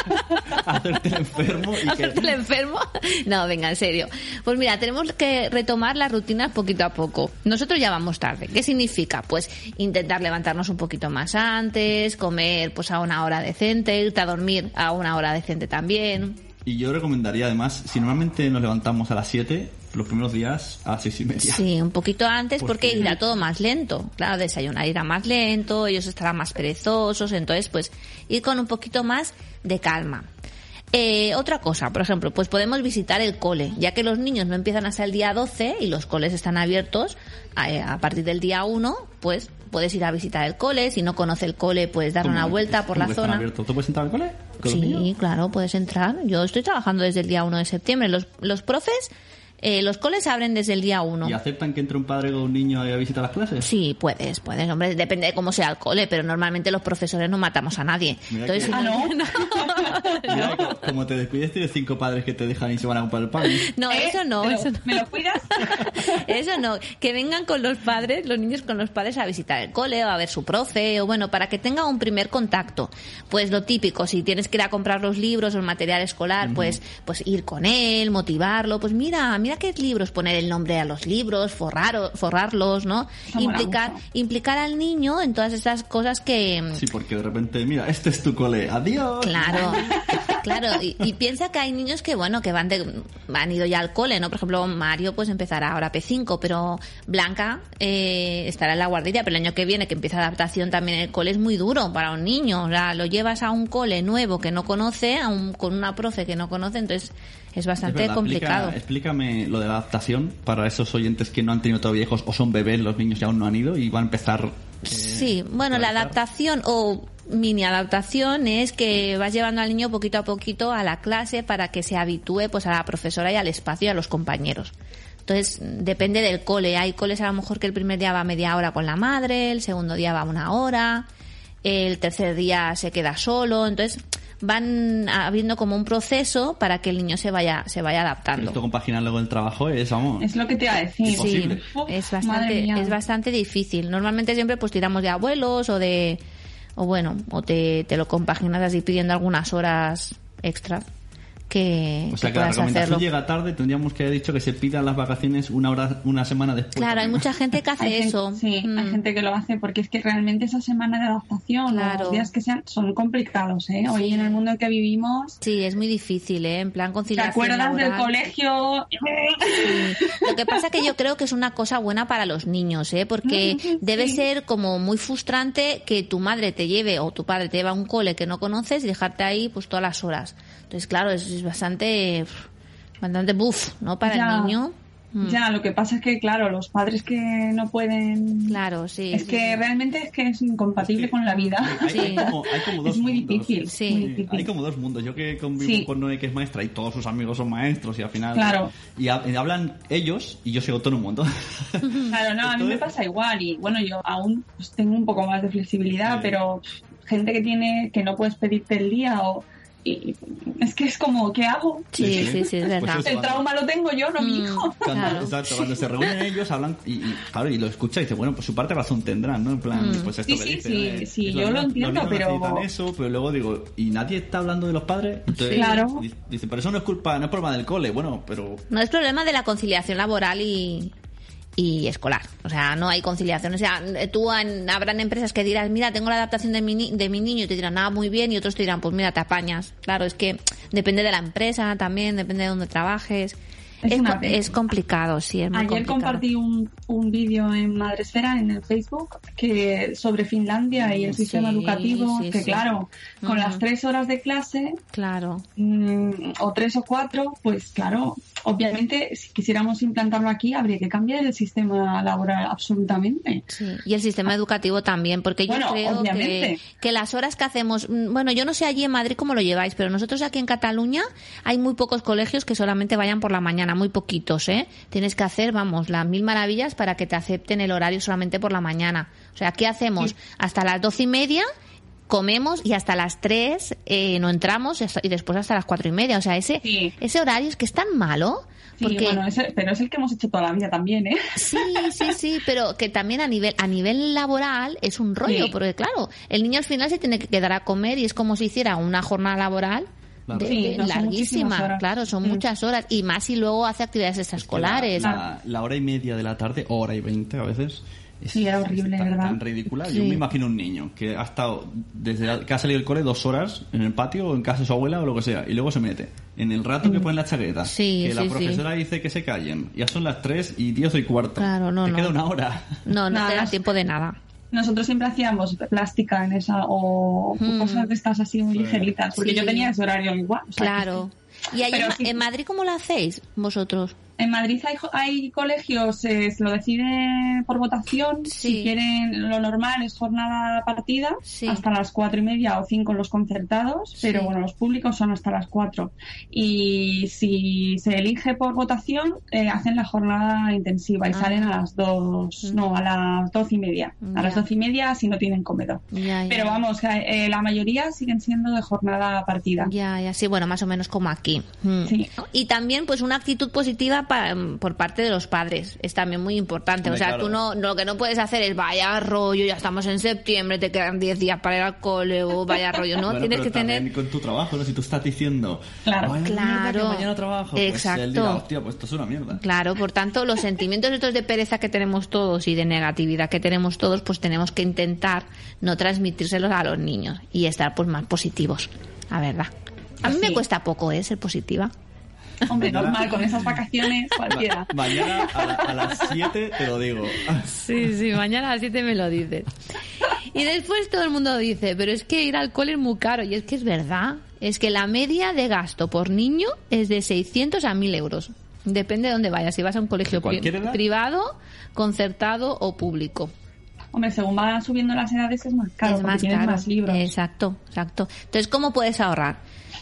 Speaker 3: Hacerte el enfermo y que...
Speaker 4: ¿Hacerte el enfermo? No, venga, en serio. Pues mira, tenemos que retomar las rutinas poquito a poco. Nosotros ya vamos tarde. ¿Qué significa? Pues intentar levantarnos un poquito más antes, comer pues a una hora decente, irte a dormir a una hora decente también.
Speaker 3: Y yo recomendaría además, si normalmente nos levantamos a las 7, los primeros días a 6 y media.
Speaker 4: Sí, un poquito antes porque irá todo más lento. Claro, desayunar irá más lento, ellos estarán más perezosos, entonces pues ir con un poquito más de calma. Eh, otra cosa, por ejemplo, pues podemos visitar el cole, ya que los niños no empiezan hasta el día 12 y los coles están abiertos a, a partir del día 1, pues puedes ir a visitar el cole, si no conoce el cole puedes dar
Speaker 3: ¿Cómo
Speaker 4: una vuelta por la zona.
Speaker 3: ¿Tú puedes entrar al cole?
Speaker 4: Sí, claro, puedes entrar. Yo estoy trabajando desde el día 1 de septiembre. Los, los profes, eh, los coles abren desde el día 1.
Speaker 3: ¿Y aceptan que entre un padre con un niño a visitar las clases?
Speaker 4: Sí, puedes, puedes, hombre, depende de cómo sea el cole, pero normalmente los profesores no matamos a nadie.
Speaker 3: Mira
Speaker 4: Entonces,
Speaker 3: que-
Speaker 4: si
Speaker 5: Ah, ¿no?
Speaker 3: Mira, co- como te descuides, tienes cinco padres que te dejan y se van a comprar el pan.
Speaker 4: no,
Speaker 5: ¿Eh?
Speaker 4: eso no,
Speaker 5: ¿Me lo-
Speaker 4: eso no.
Speaker 5: ¿Me lo cuidas?
Speaker 4: Eso no, que vengan con los padres, los niños con los padres a visitar el cole o a ver su profe, o bueno, para que tenga un primer contacto. Pues lo típico, si tienes que ir a comprar los libros o el material escolar, pues, pues ir con él, motivarlo, pues mira, mira qué libros, poner el nombre a los libros, forrar, forrarlos, ¿no?
Speaker 5: Eso
Speaker 4: Implicar, implicar al niño en todas esas cosas que,
Speaker 3: Sí, porque de repente, mira, este es tu cole, adiós.
Speaker 4: Claro, claro. Y, y piensa que hay niños que, bueno, que van de, han ido ya al cole, ¿no? Por ejemplo, Mario pues empezará ahora P5, pero Blanca eh, estará en la guardería, pero el año que viene, que empieza la adaptación también el cole, es muy duro para un niño. O sea, lo llevas a un cole nuevo que no conoce, a un, con una profe que no conoce, entonces es
Speaker 3: Es
Speaker 4: bastante
Speaker 3: verdad,
Speaker 4: complicado.
Speaker 3: explica- explícame lo de la adaptación para esos oyentes que no han tenido todavía hijos o son bebés, los niños ya aún no han ido y van a empezar. eh,
Speaker 4: Sí, bueno, la adaptación o mini adaptación es que vas llevando al niño poquito a poquito a la clase para que se habitúe pues a la profesora y al espacio y a los compañeros. Entonces, depende del cole. Hay coles a lo mejor que el primer día va media hora con la madre, el segundo día va una hora, el tercer día se queda solo. Entonces, van habiendo como un proceso para que el niño se vaya, se vaya adaptando.
Speaker 3: Esto compaginarlo con el trabajo es, vamos.
Speaker 5: Es lo que te iba a decir.
Speaker 4: Sí, es bastante, es bastante difícil. Normalmente siempre pues tiramos de abuelos o de, o bueno, o te, te lo compaginas así pidiendo algunas horas extra que,
Speaker 3: O sea
Speaker 4: que
Speaker 3: que la
Speaker 4: puedas
Speaker 3: recomendación
Speaker 4: hacerlo.
Speaker 3: llega tarde, tendríamos que haber dicho que se pidan las vacaciones una hora, una semana después.
Speaker 4: Claro, hay mucha gente que hace
Speaker 5: Hay gente-
Speaker 4: eso.
Speaker 5: sí, hay
Speaker 4: Mm.
Speaker 5: gente que lo hace porque es que realmente esa semana de adaptación,
Speaker 4: Claro.
Speaker 5: los días que sean, son complicados, ¿eh? Hoy
Speaker 4: Sí.
Speaker 5: en el mundo en que vivimos,
Speaker 4: Sí, es muy difícil, ¿eh? En plan
Speaker 5: ¿te acuerdas del colegio?
Speaker 4: Sí. Lo que pasa que yo creo que es una cosa buena para los niños, ¿eh? Porque debe ser como muy frustrante que tu madre te lleve o tu padre te lleve a un cole que no conoces y dejarte ahí pues todas las horas. Entonces, claro, es, es bastante bastante buff, ¿no? Para
Speaker 5: Ya.
Speaker 4: el niño. Mm.
Speaker 5: Ya, lo que pasa es que, claro, los padres que no pueden...
Speaker 4: Claro, sí.
Speaker 5: es
Speaker 4: sí,
Speaker 5: que
Speaker 4: sí.
Speaker 5: realmente es que es incompatible con la vida.
Speaker 3: Hay,
Speaker 4: Sí.
Speaker 3: hay como, hay como dos
Speaker 5: Es muy
Speaker 3: mundos.
Speaker 5: difícil,
Speaker 4: Sí.
Speaker 5: muy
Speaker 3: Sí,
Speaker 5: difícil.
Speaker 3: Hay como dos mundos. Yo que convivo
Speaker 5: Sí.
Speaker 3: con Noé, que es maestra, y todos sus amigos son maestros, y al final.
Speaker 5: Claro.
Speaker 3: Y, ha- y hablan ellos, y yo soy autónomo. Entonces,
Speaker 5: Claro, no, a mí me pasa igual y bueno, yo aún pues, tengo un poco más de flexibilidad,
Speaker 3: Sí.
Speaker 5: pero gente que tiene que no puedes pedirte el día o y, es que es como ¿qué hago?
Speaker 4: Sí, sí, sí, es
Speaker 3: Pues
Speaker 4: verdad.
Speaker 3: eso.
Speaker 5: El trauma lo tengo yo, no mi
Speaker 4: Mm.
Speaker 5: hijo.
Speaker 3: Cuando,
Speaker 4: Claro.
Speaker 3: exacto, cuando se reúnen ellos, hablan y, y, claro, y lo escucha y dice, bueno, pues su parte de razón tendrán, ¿no? En plan,
Speaker 4: Mm.
Speaker 3: pues esto
Speaker 5: Sí,
Speaker 3: que
Speaker 5: sí,
Speaker 3: dice,
Speaker 5: sí,
Speaker 3: eh,
Speaker 5: sí, yo lo entiendo,
Speaker 3: niños
Speaker 5: pero-
Speaker 3: eso, pero luego digo, ¿y nadie está hablando de los padres? Entonces,
Speaker 5: Claro.
Speaker 3: Dice, pero eso no es culpa, no es problema del cole, bueno, pero...
Speaker 4: No es problema de la conciliación laboral y, y escolar. O sea, no hay conciliación. O sea, tú habrán empresas que dirán, mira, tengo la adaptación de mi, de mi niño y te dirán, ah, muy bien, y otros te dirán, pues mira, te apañas. Claro, es que depende de la empresa también, depende de dónde trabajes.
Speaker 5: Es
Speaker 4: Es,
Speaker 5: una
Speaker 4: es complicado, sí, es muy
Speaker 5: Ayer
Speaker 4: complicado.
Speaker 5: compartí un, un vídeo en Madresfera en el Facebook que sobre Finlandia y el
Speaker 4: Sí,
Speaker 5: sistema educativo,
Speaker 4: sí,
Speaker 5: que
Speaker 4: sí.
Speaker 5: claro, con las tres horas de clase
Speaker 4: Claro.
Speaker 5: mm, o tres o cuatro, pues claro, obviamente si quisiéramos implantarlo aquí habría que cambiar el sistema laboral absolutamente.
Speaker 4: Y el sistema educativo también, porque yo creo que, que las horas que hacemos, mm, bueno, yo no sé allí en Madrid cómo lo lleváis, pero nosotros aquí en Cataluña hay muy pocos colegios que solamente vayan por la mañana, muy poquitos, ¿eh? Tienes que hacer, vamos, las mil maravillas para que te acepten el horario solamente por la mañana. O sea, ¿qué hacemos? Hasta las doce y media comemos y hasta las tres eh, no entramos y hasta- y después hasta las cuatro y media. O sea, ese,
Speaker 5: Sí.
Speaker 4: ese horario es que es tan malo.
Speaker 5: Sí,
Speaker 4: Porque
Speaker 5: bueno, ese- pero es el que hemos hecho toda la vida también, ¿eh?
Speaker 4: Sí, sí, sí, pero que también a nivel a nivel laboral es un rollo,
Speaker 5: Sí.
Speaker 4: porque claro, el niño al final se tiene que quedar a comer y es como si hiciera una jornada laboral
Speaker 3: Claro.
Speaker 5: Sí, no,
Speaker 4: larguísima, claro, son
Speaker 5: Mm.
Speaker 4: muchas horas y más si luego hace actividades extraescolares.
Speaker 3: La, la- la hora y media de la tarde, hora y veinte a veces. Es,
Speaker 5: Sí, era horrible,
Speaker 3: es tan,
Speaker 5: ¿verdad?
Speaker 3: tan ridícula.
Speaker 4: Sí.
Speaker 3: Yo me imagino un niño que ha estado desde que ha salido del cole dos horas en el patio o en casa de su abuela o lo que sea y luego se mete en el rato que pone la chaqueta
Speaker 4: Sí,
Speaker 3: que la profesora dice que se callen ya son las tres y diez y cuarto
Speaker 4: Claro, no,
Speaker 3: te
Speaker 4: no.
Speaker 3: queda una hora
Speaker 4: No, no te da tiempo de nada.
Speaker 5: Nosotros siempre hacíamos plástica en esa o
Speaker 4: Mm.
Speaker 5: cosas de estas así muy ligeritas, porque
Speaker 4: Sí.
Speaker 5: yo tenía ese horario igual. o sea,
Speaker 4: Claro. ¿Y ahí en,
Speaker 5: sí.
Speaker 4: en Madrid cómo lo hacéis vosotros?
Speaker 5: En Madrid hay, hay colegios, eh, se lo deciden por votación.
Speaker 4: Sí.
Speaker 5: Si quieren, lo normal es jornada partida
Speaker 4: Sí.
Speaker 5: hasta las cuatro y media o cinco los concertados, pero bueno, los públicos son hasta las cuatro. Y si se elige por votación, eh, hacen la jornada intensiva y
Speaker 4: Ah.
Speaker 5: salen a las dos, no, a las doce y media. A las doce y media si no tienen comedor. Pero vamos, que, eh, la mayoría siguen siendo de jornada partida.
Speaker 4: Ya, ya, sí, bueno, más o menos como aquí. Mm. Y también, pues, una actitud positiva pa- por parte de los padres es también muy importante. o sea,
Speaker 3: claro.
Speaker 4: tú no, no- lo que no puedes hacer es vaya rollo, ya estamos en septiembre, te quedan 10 días para ir al cole o vaya rollo, ¿no?
Speaker 3: Bueno,
Speaker 4: Tienes
Speaker 3: pero
Speaker 4: que tener.
Speaker 3: con tu trabajo, ¿no? Si tú estás diciendo,
Speaker 5: Claro.
Speaker 3: "Ay, mierda, que
Speaker 4: Claro.
Speaker 3: mañana trabajo, pues
Speaker 4: Exacto.
Speaker 3: él dirá, hostia, pues esto es una mierda.
Speaker 4: Claro, por tanto, los sentimientos estos de pereza que tenemos todos y de negatividad que tenemos todos, pues tenemos que intentar no transmitírselos a los niños y estar pues más positivos, la verdad. A mí me cuesta poco, ¿eh? Ser positiva.
Speaker 5: Hombre, normal, con esas vacaciones cualquiera.
Speaker 3: Mañana a, la- a las 7 te lo digo.
Speaker 4: Sí, sí, mañana a las 7 me lo dices. Y después todo el mundo dice, pero es que ir al cole es muy caro. Y es que es verdad. Es que la media de gasto por niño es de 600 a 1000 euros. Depende de dónde vayas. Si vas a un colegio privado, concertado o público.
Speaker 5: Hombre, según van subiendo las edades es más caro,
Speaker 4: es más
Speaker 5: tienes
Speaker 4: caro.
Speaker 5: más libros.
Speaker 4: Exacto, exacto. Entonces, ¿cómo puedes ahorrar?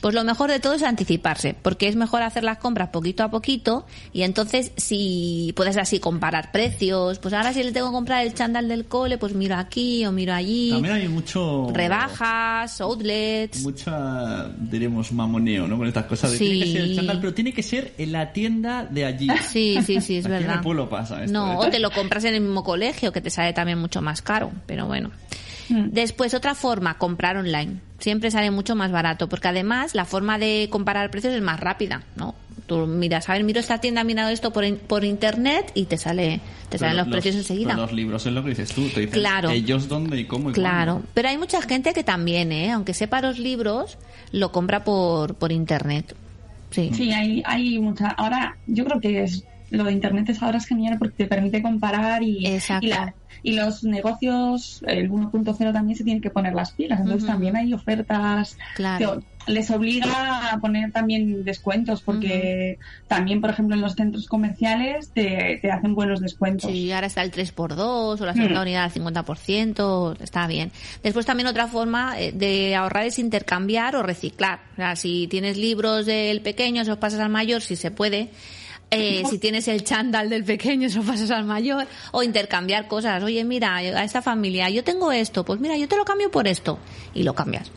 Speaker 4: Pues lo mejor de todo es anticiparse, porque es mejor hacer las compras poquito a poquito y entonces si puedes así comparar precios, pues ahora si le tengo que comprar el chándal del cole, pues miro aquí o miro allí,
Speaker 3: También hay mucho...
Speaker 4: rebajas, outlets.
Speaker 3: Mucha, diríamos, mamoneo, ¿no? Con estas cosas de
Speaker 4: Sí.
Speaker 3: tiene que ser el chándal, pero tiene que ser en la tienda de allí.
Speaker 4: Sí, sí, sí, es
Speaker 3: Aquí en
Speaker 4: verdad.
Speaker 3: el pueblo pasa esto,
Speaker 4: No,
Speaker 3: ¿eh?
Speaker 4: o te lo compras en el mismo colegio, que te sale también mucho más caro, pero bueno.
Speaker 5: Mm.
Speaker 4: Después, otra forma, comprar online. Siempre sale mucho más barato, porque además la forma de comparar precios es más rápida, ¿no? Tú miras, a ver, miro esta tienda, miro esto por, in- por internet y te sale te salen los, precios enseguida.
Speaker 3: pero los libros es lo que dices tú, te dicen
Speaker 4: Claro.
Speaker 3: ellos dónde y cómo y
Speaker 4: Claro,
Speaker 3: cuándo.
Speaker 4: pero hay mucha gente que también, ¿eh? aunque sepa los libros, lo compra por, por internet. Sí.
Speaker 5: Sí, hay, hay mucha. Ahora, yo creo que es lo de internet es ahora es genial porque te permite comparar y, y, la- y los negocios, el 1.0 también se tienen que poner las pilas. Entonces también hay ofertas.
Speaker 4: Claro.
Speaker 5: que les obliga a poner también descuentos porque también, por ejemplo, en los centros comerciales te, te hacen buenos descuentos.
Speaker 4: Sí, ahora está el 3x2 o la segunda
Speaker 5: Mm.
Speaker 4: unidad al 50%, está bien. Después también otra forma eh, de ahorrar es intercambiar o reciclar. O sea, si tienes libros del pequeño, se los pasas al mayor, si se puede. Eh, si tienes el chándal del pequeño, se lo pasas al mayor. O intercambiar cosas. Oye, mira, a esta familia, yo tengo esto, pues mira, yo te lo cambio por esto. Y lo cambias.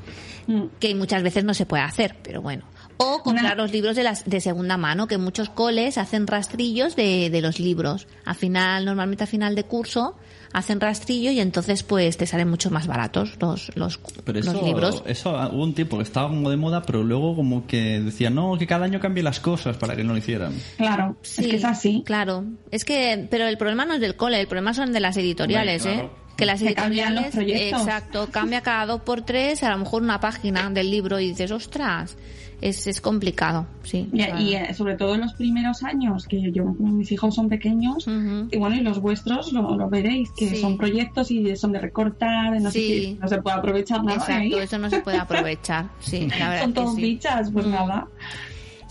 Speaker 5: Mm.
Speaker 4: Que muchas veces no se puede hacer, pero bueno. O comprar
Speaker 5: Una-
Speaker 4: los libros de, las, de segunda mano, que muchos coles hacen rastrillos de, de los libros. Al final, normalmente a final de curso, hacen rastrillo y entonces pues te salen mucho más baratos los, los,
Speaker 3: Pero
Speaker 4: los libros.
Speaker 3: eso hubo un tiempo que estaba como de moda, pero luego como que decían, no, que cada año cambie las cosas para que no lo hicieran.
Speaker 5: Claro, es que es así.
Speaker 4: Claro. Es que, pero el problema no es del cole, el problema son de las editoriales,
Speaker 3: Hombre,
Speaker 4: ¿eh? Que las
Speaker 5: Que cambian los
Speaker 4: editoriales,
Speaker 5: proyectos.
Speaker 4: exacto, cambia cada dos por tres, a lo mejor una página del libro y dices, ostras, es, es complicado, sí.
Speaker 5: Y,
Speaker 4: O sea,
Speaker 5: y, eh, sobre todo en los primeros años, que yo, mis hijos son pequeños, y bueno, y los vuestros lo, lo veréis, que
Speaker 4: Sí.
Speaker 5: son proyectos y son de recortar, no sé
Speaker 4: Sí.
Speaker 5: qué, no se puede aprovechar nada de ahí.
Speaker 4: Exacto, eso no se puede aprovechar, sí, la verdad
Speaker 5: Son todos bichas, pues
Speaker 4: Mm.
Speaker 5: nada.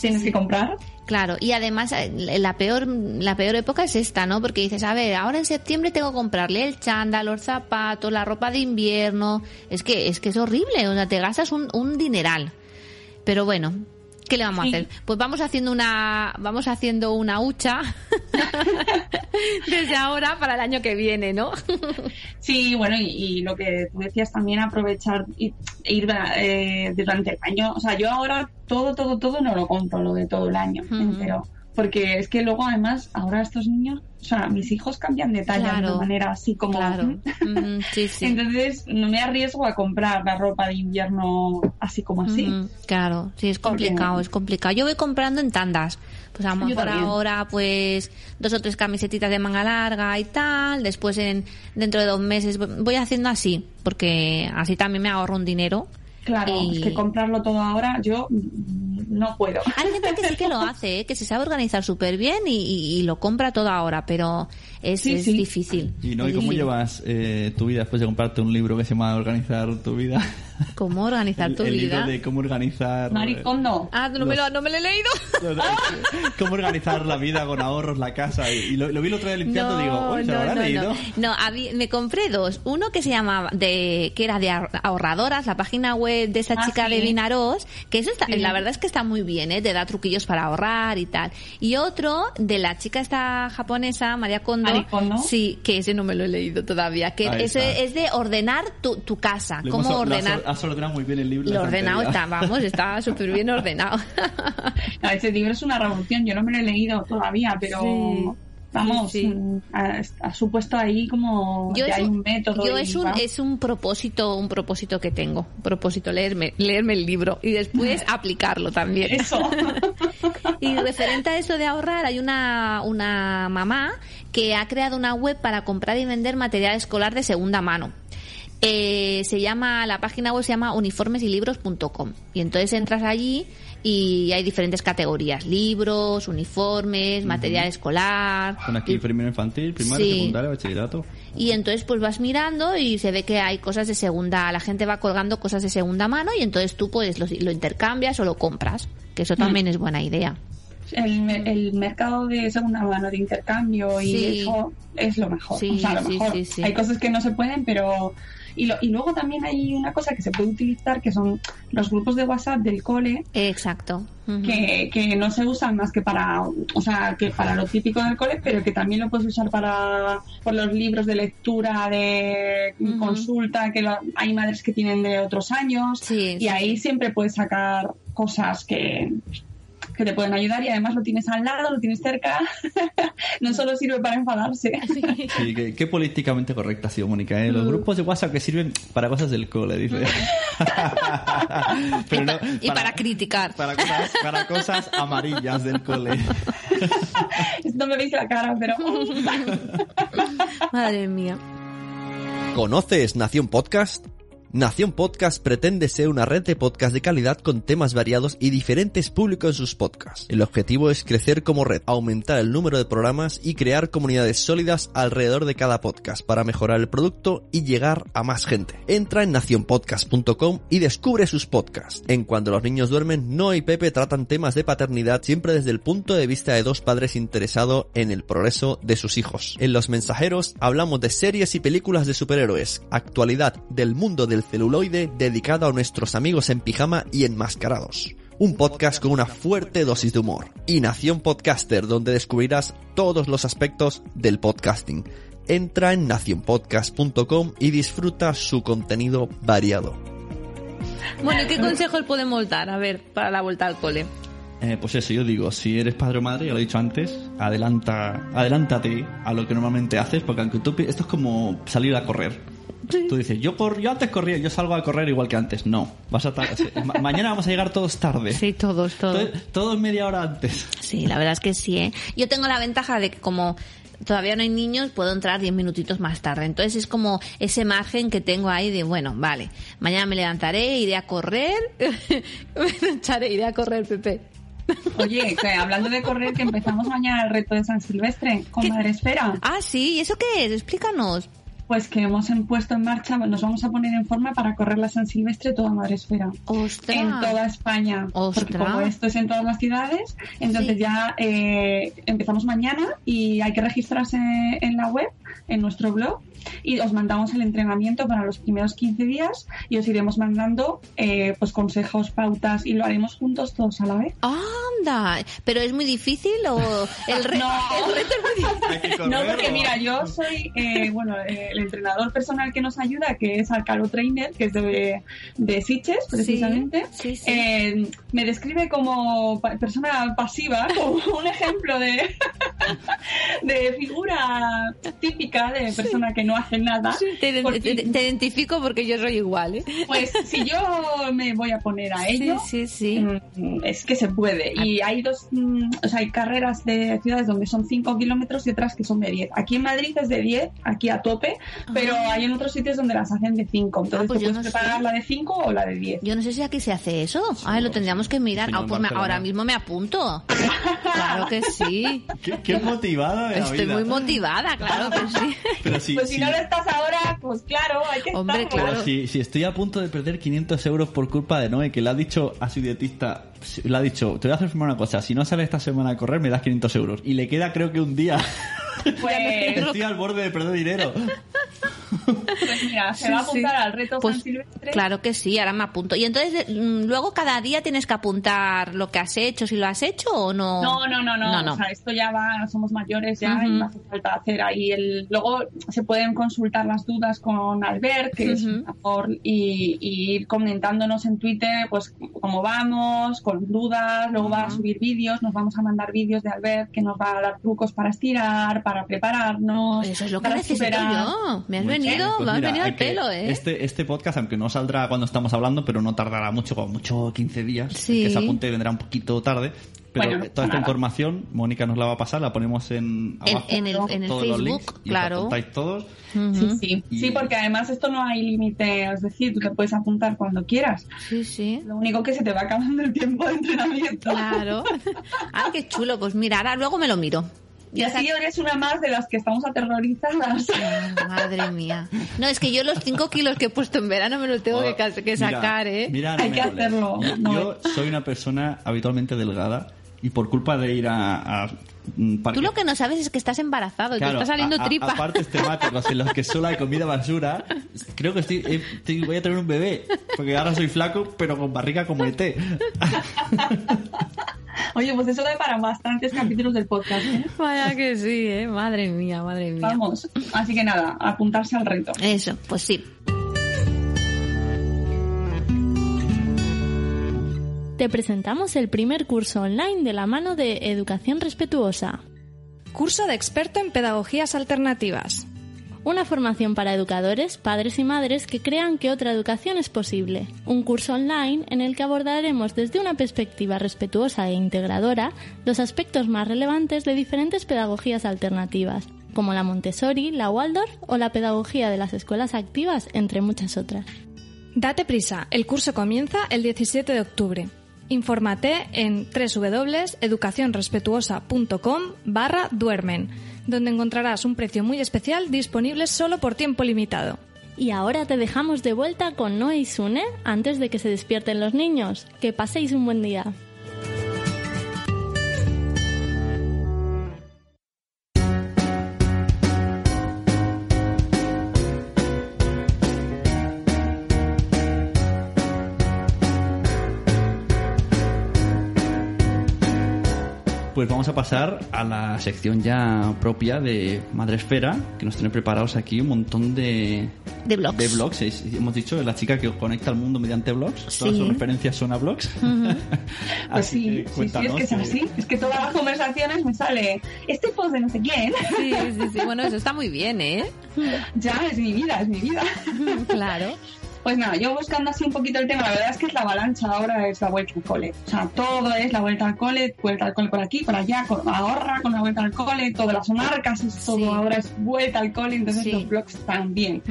Speaker 5: Tienes que comprar.
Speaker 4: Claro, y además eh, la peor, la peor época es esta, ¿no? Porque dices, a ver, ahora en septiembre tengo que comprarle el chándal, los zapatos, la ropa de invierno. Es que, es que es horrible, o sea, te gastas un, un dineral. Pero bueno, ¿qué le vamos
Speaker 5: Sí.
Speaker 4: a hacer? Pues vamos haciendo una, vamos haciendo una hucha desde ahora para el año que viene, ¿no?
Speaker 5: Sí, bueno, y, y lo que tú decías también, aprovechar y e ir eh, durante el año. O sea, yo ahora todo, todo, todo no lo compro, lo de todo el año
Speaker 4: Ujú.
Speaker 5: entero. Porque es que luego, además, ahora estos niños, o sea, mis hijos cambian de talla de una manera así como.
Speaker 4: Claro. Sí, sí.
Speaker 5: Entonces, no me arriesgo a comprar la ropa de invierno así como así.
Speaker 4: Claro, sí, es
Speaker 5: Porque-
Speaker 4: complicado, es complicado. Yo voy comprando en tandas. Pues a lo mejor ahora, pues, dos o tres camisetitas de manga larga y tal. Después, en dentro de dos meses, voy haciendo así, porque así también me ahorro un dinero.
Speaker 5: Claro,
Speaker 4: Y-
Speaker 5: es que comprarlo todo ahora yo mm, no puedo.
Speaker 4: Hay gente que sí que lo hace, ¿eh? que se sabe organizar súper bien y, y- y lo compra todo ahora, pero es,
Speaker 5: Sí,
Speaker 4: es
Speaker 5: sí.
Speaker 4: difícil.
Speaker 3: Y no,
Speaker 4: es
Speaker 3: ¿y cómo llevas eh, tu vida después de comprarte un libro que se llama Organizar tu vida?
Speaker 4: ¿Cómo organizar tu
Speaker 3: el, el
Speaker 4: vida?
Speaker 3: libro de cómo organizar...
Speaker 5: Maricondo.
Speaker 4: Ah, no me, lo, no me lo he leído.
Speaker 3: No, no, cómo organizar la vida con ahorros, la casa. Y, y lo, lo vi el otro día limpiando y digo, ¿se lo habrá leído?
Speaker 4: No, No, habí- me compré dos. Uno que se llamaba, de, que era de ahor- ahorradoras, la página web de esa
Speaker 5: Ah,
Speaker 4: chica
Speaker 5: sí.
Speaker 4: de Vinaros, que eso está,
Speaker 5: Sí.
Speaker 4: la verdad es que está muy bien, ¿eh? Te da truquillos para ahorrar y tal. Y otro de la chica esta japonesa, María Kondo.
Speaker 5: Kondo.
Speaker 4: Sí, que ese no me lo he leído todavía. Que
Speaker 3: Ahí
Speaker 4: ese
Speaker 3: está.
Speaker 4: es de ordenar tu, tu casa.
Speaker 3: Lo
Speaker 4: Cómo
Speaker 3: hemos-
Speaker 4: ordenar.
Speaker 3: Has, ordenado muy bien el libro.
Speaker 4: Lo ordenado está, vamos, está súper bien ordenado.
Speaker 5: No, ese libro es una revolución, yo no me lo he leído todavía, pero
Speaker 4: Sí.
Speaker 5: Vamos,
Speaker 4: Sí, sí.
Speaker 5: mm, Ha, ha supuesto ahí como
Speaker 4: Yo
Speaker 5: que
Speaker 4: es
Speaker 5: hay
Speaker 4: un,
Speaker 5: método.
Speaker 4: yo
Speaker 5: y
Speaker 4: es un, es un propósito, un propósito que tengo. Un propósito, leerme, leerme el libro y después aplicarlo también.
Speaker 5: Eso.
Speaker 4: Y referente a eso de ahorrar, hay una, una mamá que ha creado una web para comprar y vender material escolar de segunda mano. Eh, se llama, la página web se llama uniformesilibros.com y entonces entras allí y hay diferentes categorías, libros, uniformes, material escolar.
Speaker 3: Con aquí
Speaker 4: y-
Speaker 3: primero infantil, primaria,
Speaker 4: Sí.
Speaker 3: secundaria, bachillerato.
Speaker 4: y entonces pues vas mirando y se ve que hay cosas de segunda, la gente va colgando cosas de segunda mano y entonces tú pues lo, lo intercambias o lo compras, que eso también es buena idea.
Speaker 5: El, me- el mercado de segunda mano de intercambio y
Speaker 4: Sí.
Speaker 5: eso es lo mejor.
Speaker 4: Sí,
Speaker 5: o sea, lo
Speaker 4: sí,
Speaker 5: mejor.
Speaker 4: sí, sí.
Speaker 5: Hay cosas que no se pueden, pero. Y, lo- y luego también hay una cosa que se puede utilizar que son los grupos de WhatsApp del cole
Speaker 4: Exacto.
Speaker 5: Que, que no se usan más que para, o sea, que para lo típico del cole, pero que también lo puedes usar para por los libros de lectura, de consulta, que lo- hay madres que tienen de otros años,
Speaker 4: Sí,
Speaker 5: y
Speaker 4: sí,
Speaker 5: ahí siempre puedes sacar cosas que, que te pueden ayudar y además lo tienes al lado, lo tienes cerca, no solo sirve para enfadarse.
Speaker 3: Sí, qué, qué políticamente correcta ha sido, Mónica. ¿eh? Los
Speaker 4: Mm.
Speaker 3: grupos de WhatsApp que sirven para cosas del cole, dice. Pero no,
Speaker 4: y para criticar.
Speaker 3: Para cosas, para cosas amarillas del cole.
Speaker 5: no me veis la cara, pero...
Speaker 4: Madre mía.
Speaker 8: ¿Conoces Nación Podcast? Nación Podcast pretende ser una red de podcast de calidad con temas variados y diferentes públicos en sus podcasts. El objetivo es crecer como red, aumentar el número de programas y crear comunidades sólidas alrededor de cada podcast para mejorar el producto y llegar a más gente. Entra en nacionpodcast.com y descubre sus podcasts. En Cuando los niños duermen, No y Pepe tratan temas de paternidad siempre desde el punto de vista de dos padres interesados en el progreso de sus hijos. En Los Mensajeros hablamos de series y películas de superhéroes, actualidad del mundo del celuloide dedicado a nuestros amigos en pijama y enmascarados. Un podcast con una fuerte dosis de humor. Y Nación Podcaster, donde descubrirás todos los aspectos del podcasting. Entra en nacionpodcast.com y disfruta su contenido variado.
Speaker 4: Bueno, ¿y qué consejos podemos dar? A ver, para la vuelta al cole.
Speaker 3: Eh, pues eso, yo digo, si eres padre o madre, ya lo he dicho antes, adelanta, adelántate a lo que normalmente haces, porque aunque tú, esto es como salir a correr. Tú dices, yo, cor- yo antes corría, yo salgo a correr igual que antes. No, vas a ma- mañana vamos a llegar todos tarde.
Speaker 4: Sí, todos, todos.
Speaker 3: Todos, todos media hora antes.
Speaker 4: Sí, la verdad es que sí, ¿eh? Yo tengo la ventaja de que como todavía no hay niños, puedo entrar 10 minutitos más tarde. Entonces es como ese margen que tengo ahí de, bueno, vale, mañana me levantaré, iré a correr, me echaré, iré a correr, Pepe.
Speaker 5: Oye, que hablando de correr, que empezamos mañana el reto de San Silvestre con Madre Esfera.
Speaker 4: Ah, sí, ¿y eso qué es? Explícanos.
Speaker 5: Pues que hemos puesto en marcha, nos vamos a poner en forma para correr la San Silvestre toda Madre Esfera.
Speaker 4: ¡Ostras!
Speaker 5: En toda España. Porque
Speaker 4: Ostras.
Speaker 5: como esto es en todas las ciudades, entonces
Speaker 4: Sí.
Speaker 5: ya eh, empezamos mañana y hay que registrarse en la web, en nuestro blog, y os mandamos el entrenamiento para los primeros 15 días y os iremos mandando eh, pues consejos, pautas y lo haremos juntos todos a la vez.
Speaker 4: ¡Anda! ¿Pero es muy difícil o el, re-
Speaker 5: No.
Speaker 4: el reto es muy difícil?
Speaker 5: No, porque
Speaker 3: ¿o?
Speaker 5: mira, yo soy, eh, bueno, eh, el entrenador personal que nos ayuda, que es Alcalo Trainer, que es de, de Sitges, precisamente,
Speaker 4: sí, sí.
Speaker 5: eh, me describe como pa- persona pasiva, como un ejemplo de, de figura típica de persona que no hace nada.
Speaker 4: Te,
Speaker 5: Porque,
Speaker 4: te- te identifico porque yo soy igual, ¿eh?
Speaker 5: pues si yo me voy a poner a ello,
Speaker 4: Sí, sí, sí.
Speaker 5: Mm, Es que se puede. Y hay dos, mm, o sea, hay carreras de ciudades donde son 5 kilómetros y otras que son de 10. Aquí en Madrid es de 10, aquí a tope, pero hay en otros sitios donde las hacen de 5. Entonces
Speaker 4: Ah, pues
Speaker 5: tú puedes
Speaker 4: no
Speaker 5: preparar
Speaker 4: sé.
Speaker 5: la de 5 o la de 10.
Speaker 4: Yo no sé si aquí se hace eso. Ay, lo tendríamos que mirar. Ah, pues me- ahora mismo me apunto. Claro que sí.
Speaker 3: Qué, qué motivada de la
Speaker 4: Estoy
Speaker 3: vida.
Speaker 4: muy motivada, claro que sí.
Speaker 3: Pero si,
Speaker 5: Pues si
Speaker 3: si-
Speaker 5: no lo estás ahora, pues claro, hay que
Speaker 4: Hombre,
Speaker 3: pero
Speaker 4: claro.
Speaker 3: si, si estoy a punto de perder 500 euros por culpa de Noé, que le ha dicho a su dietista, le ha dicho, te voy a hacer firmar una cosa, si no sales esta semana a correr me das 500 euros. Y le queda creo que un día.
Speaker 5: Pues,
Speaker 3: Estoy al borde de perder dinero.
Speaker 5: pues mira, se
Speaker 4: Sí,
Speaker 5: va a
Speaker 4: sí.
Speaker 5: apuntar al reto
Speaker 4: Pues,
Speaker 5: San Silvestre.
Speaker 4: Claro que sí, ahora me apunto. Y entonces, mm, luego cada día tienes que apuntar lo que has hecho, si lo has hecho o no.
Speaker 5: No, no, no, no.
Speaker 4: No, no.
Speaker 5: O sea, esto ya va, somos mayores ya y no hace falta hacer ahí el. Luego se pueden consultar las dudas con Albert, que es un y, y ir comentándonos en Twitter, pues cómo vamos, con dudas. Luego va a subir vídeos, nos vamos a mandar vídeos de Albert que nos va a dar trucos para estirar, para prepararnos.
Speaker 4: Eso es lo que
Speaker 5: para
Speaker 4: necesito
Speaker 5: superar.
Speaker 4: yo. Me has
Speaker 3: Muy
Speaker 4: venido,
Speaker 3: Pues
Speaker 4: me has
Speaker 3: mira,
Speaker 4: venido al pelo, ¿eh?
Speaker 3: Este, este podcast, aunque no saldrá cuando estamos hablando, pero no tardará mucho, como mucho 15 días.
Speaker 4: Sí.
Speaker 3: Que se apunte vendrá un poquito tarde. Pero
Speaker 5: Bueno,
Speaker 3: toda esta
Speaker 5: nada.
Speaker 3: información, Mónica nos la va a pasar, la ponemos en, abajo,
Speaker 4: en el, en el
Speaker 3: todos los
Speaker 4: Facebook,
Speaker 3: links, y os
Speaker 4: claro.
Speaker 3: apuntáis todos.
Speaker 5: Sí, sí.
Speaker 3: Y-
Speaker 5: Sí, porque además esto no hay límite, es decir, tú te puedes apuntar cuando quieras.
Speaker 4: Sí, sí.
Speaker 5: Lo único que se te va acabando el tiempo de entrenamiento.
Speaker 4: Claro. Ay, qué chulo. Pues mira, ahora luego me lo miro.
Speaker 5: Y así eres una más de las que estamos aterrorizadas.
Speaker 4: Ah, Madre mía. No, es que yo los 5 kilos que he puesto en verano me los tengo que, cas- que
Speaker 3: Mira,
Speaker 4: sacar, ¿eh?
Speaker 3: mira,
Speaker 5: Hay
Speaker 3: no
Speaker 5: que
Speaker 3: me moles.
Speaker 5: hacerlo,
Speaker 3: Yo,
Speaker 5: no.
Speaker 3: yo soy una persona habitualmente delgada y por culpa de ir a, a mm, parque-
Speaker 4: Tú lo que no sabes es que estás embarazado y
Speaker 3: Claro,
Speaker 4: te está saliendo
Speaker 3: a- a-
Speaker 4: tripa.
Speaker 3: Aparte temáticos en los que solo hay comida basura, creo que estoy, eh, estoy- voy a tener un bebé, porque ahora soy flaco, pero con barriga como ET.
Speaker 5: Oye, pues eso da para bastantes capítulos del podcast, ¿eh?
Speaker 4: Vaya que sí, ¿eh? Madre mía, madre mía.
Speaker 5: Vamos. Así que nada, apuntarse al reto.
Speaker 4: Eso, pues sí.
Speaker 9: Te presentamos el primer curso online de la mano de Educación Respetuosa,
Speaker 10: Curso de experto en pedagogías alternativas.
Speaker 9: Una formación para educadores, padres y madres que crean que otra educación es posible. Un curso online en el que abordaremos desde una perspectiva respetuosa e integradora los aspectos más relevantes de diferentes pedagogías alternativas, como la Montessori, la Waldorf o la pedagogía de las escuelas activas, entre muchas otras.
Speaker 10: Date prisa, el curso comienza el 17 de octubre. Infórmate en www.educacionrespetuosa.com barra duermen, donde encontrarás un precio muy especial disponible solo por tiempo limitado.
Speaker 9: Y ahora te dejamos de vuelta con Noé y Sune antes de que se despierten los niños. Que paséis un buen día.
Speaker 3: Pues vamos a pasar a la sección ya propia de Madre Esfera, que nos tiene preparados aquí un montón de,
Speaker 4: De blogs.
Speaker 3: de blogs. Es- hemos dicho, es la chica que conecta al mundo mediante blogs. Todas
Speaker 4: Sí.
Speaker 3: sus referencias son a blogs.
Speaker 5: Pues
Speaker 3: Así
Speaker 5: sí,
Speaker 3: que
Speaker 5: sí, sí, es
Speaker 3: cuéntanos,
Speaker 5: que es así. Es que todas las conversaciones me sale este post de no sé quién.
Speaker 4: Sí, sí, sí. Bueno, eso está muy bien, ¿eh?
Speaker 5: ya, es mi vida, es mi vida.
Speaker 4: Claro.
Speaker 5: Pues nada, yo buscando así un poquito el tema, la verdad es que es la avalancha ahora, es la vuelta al cole. O sea, todo es la vuelta al cole, vuelta al cole por aquí, por allá, con ahorra con la vuelta al cole, todas las marcas, es todo
Speaker 4: Sí.
Speaker 5: ahora es vuelta al cole, entonces
Speaker 4: Sí.
Speaker 5: los blogs también.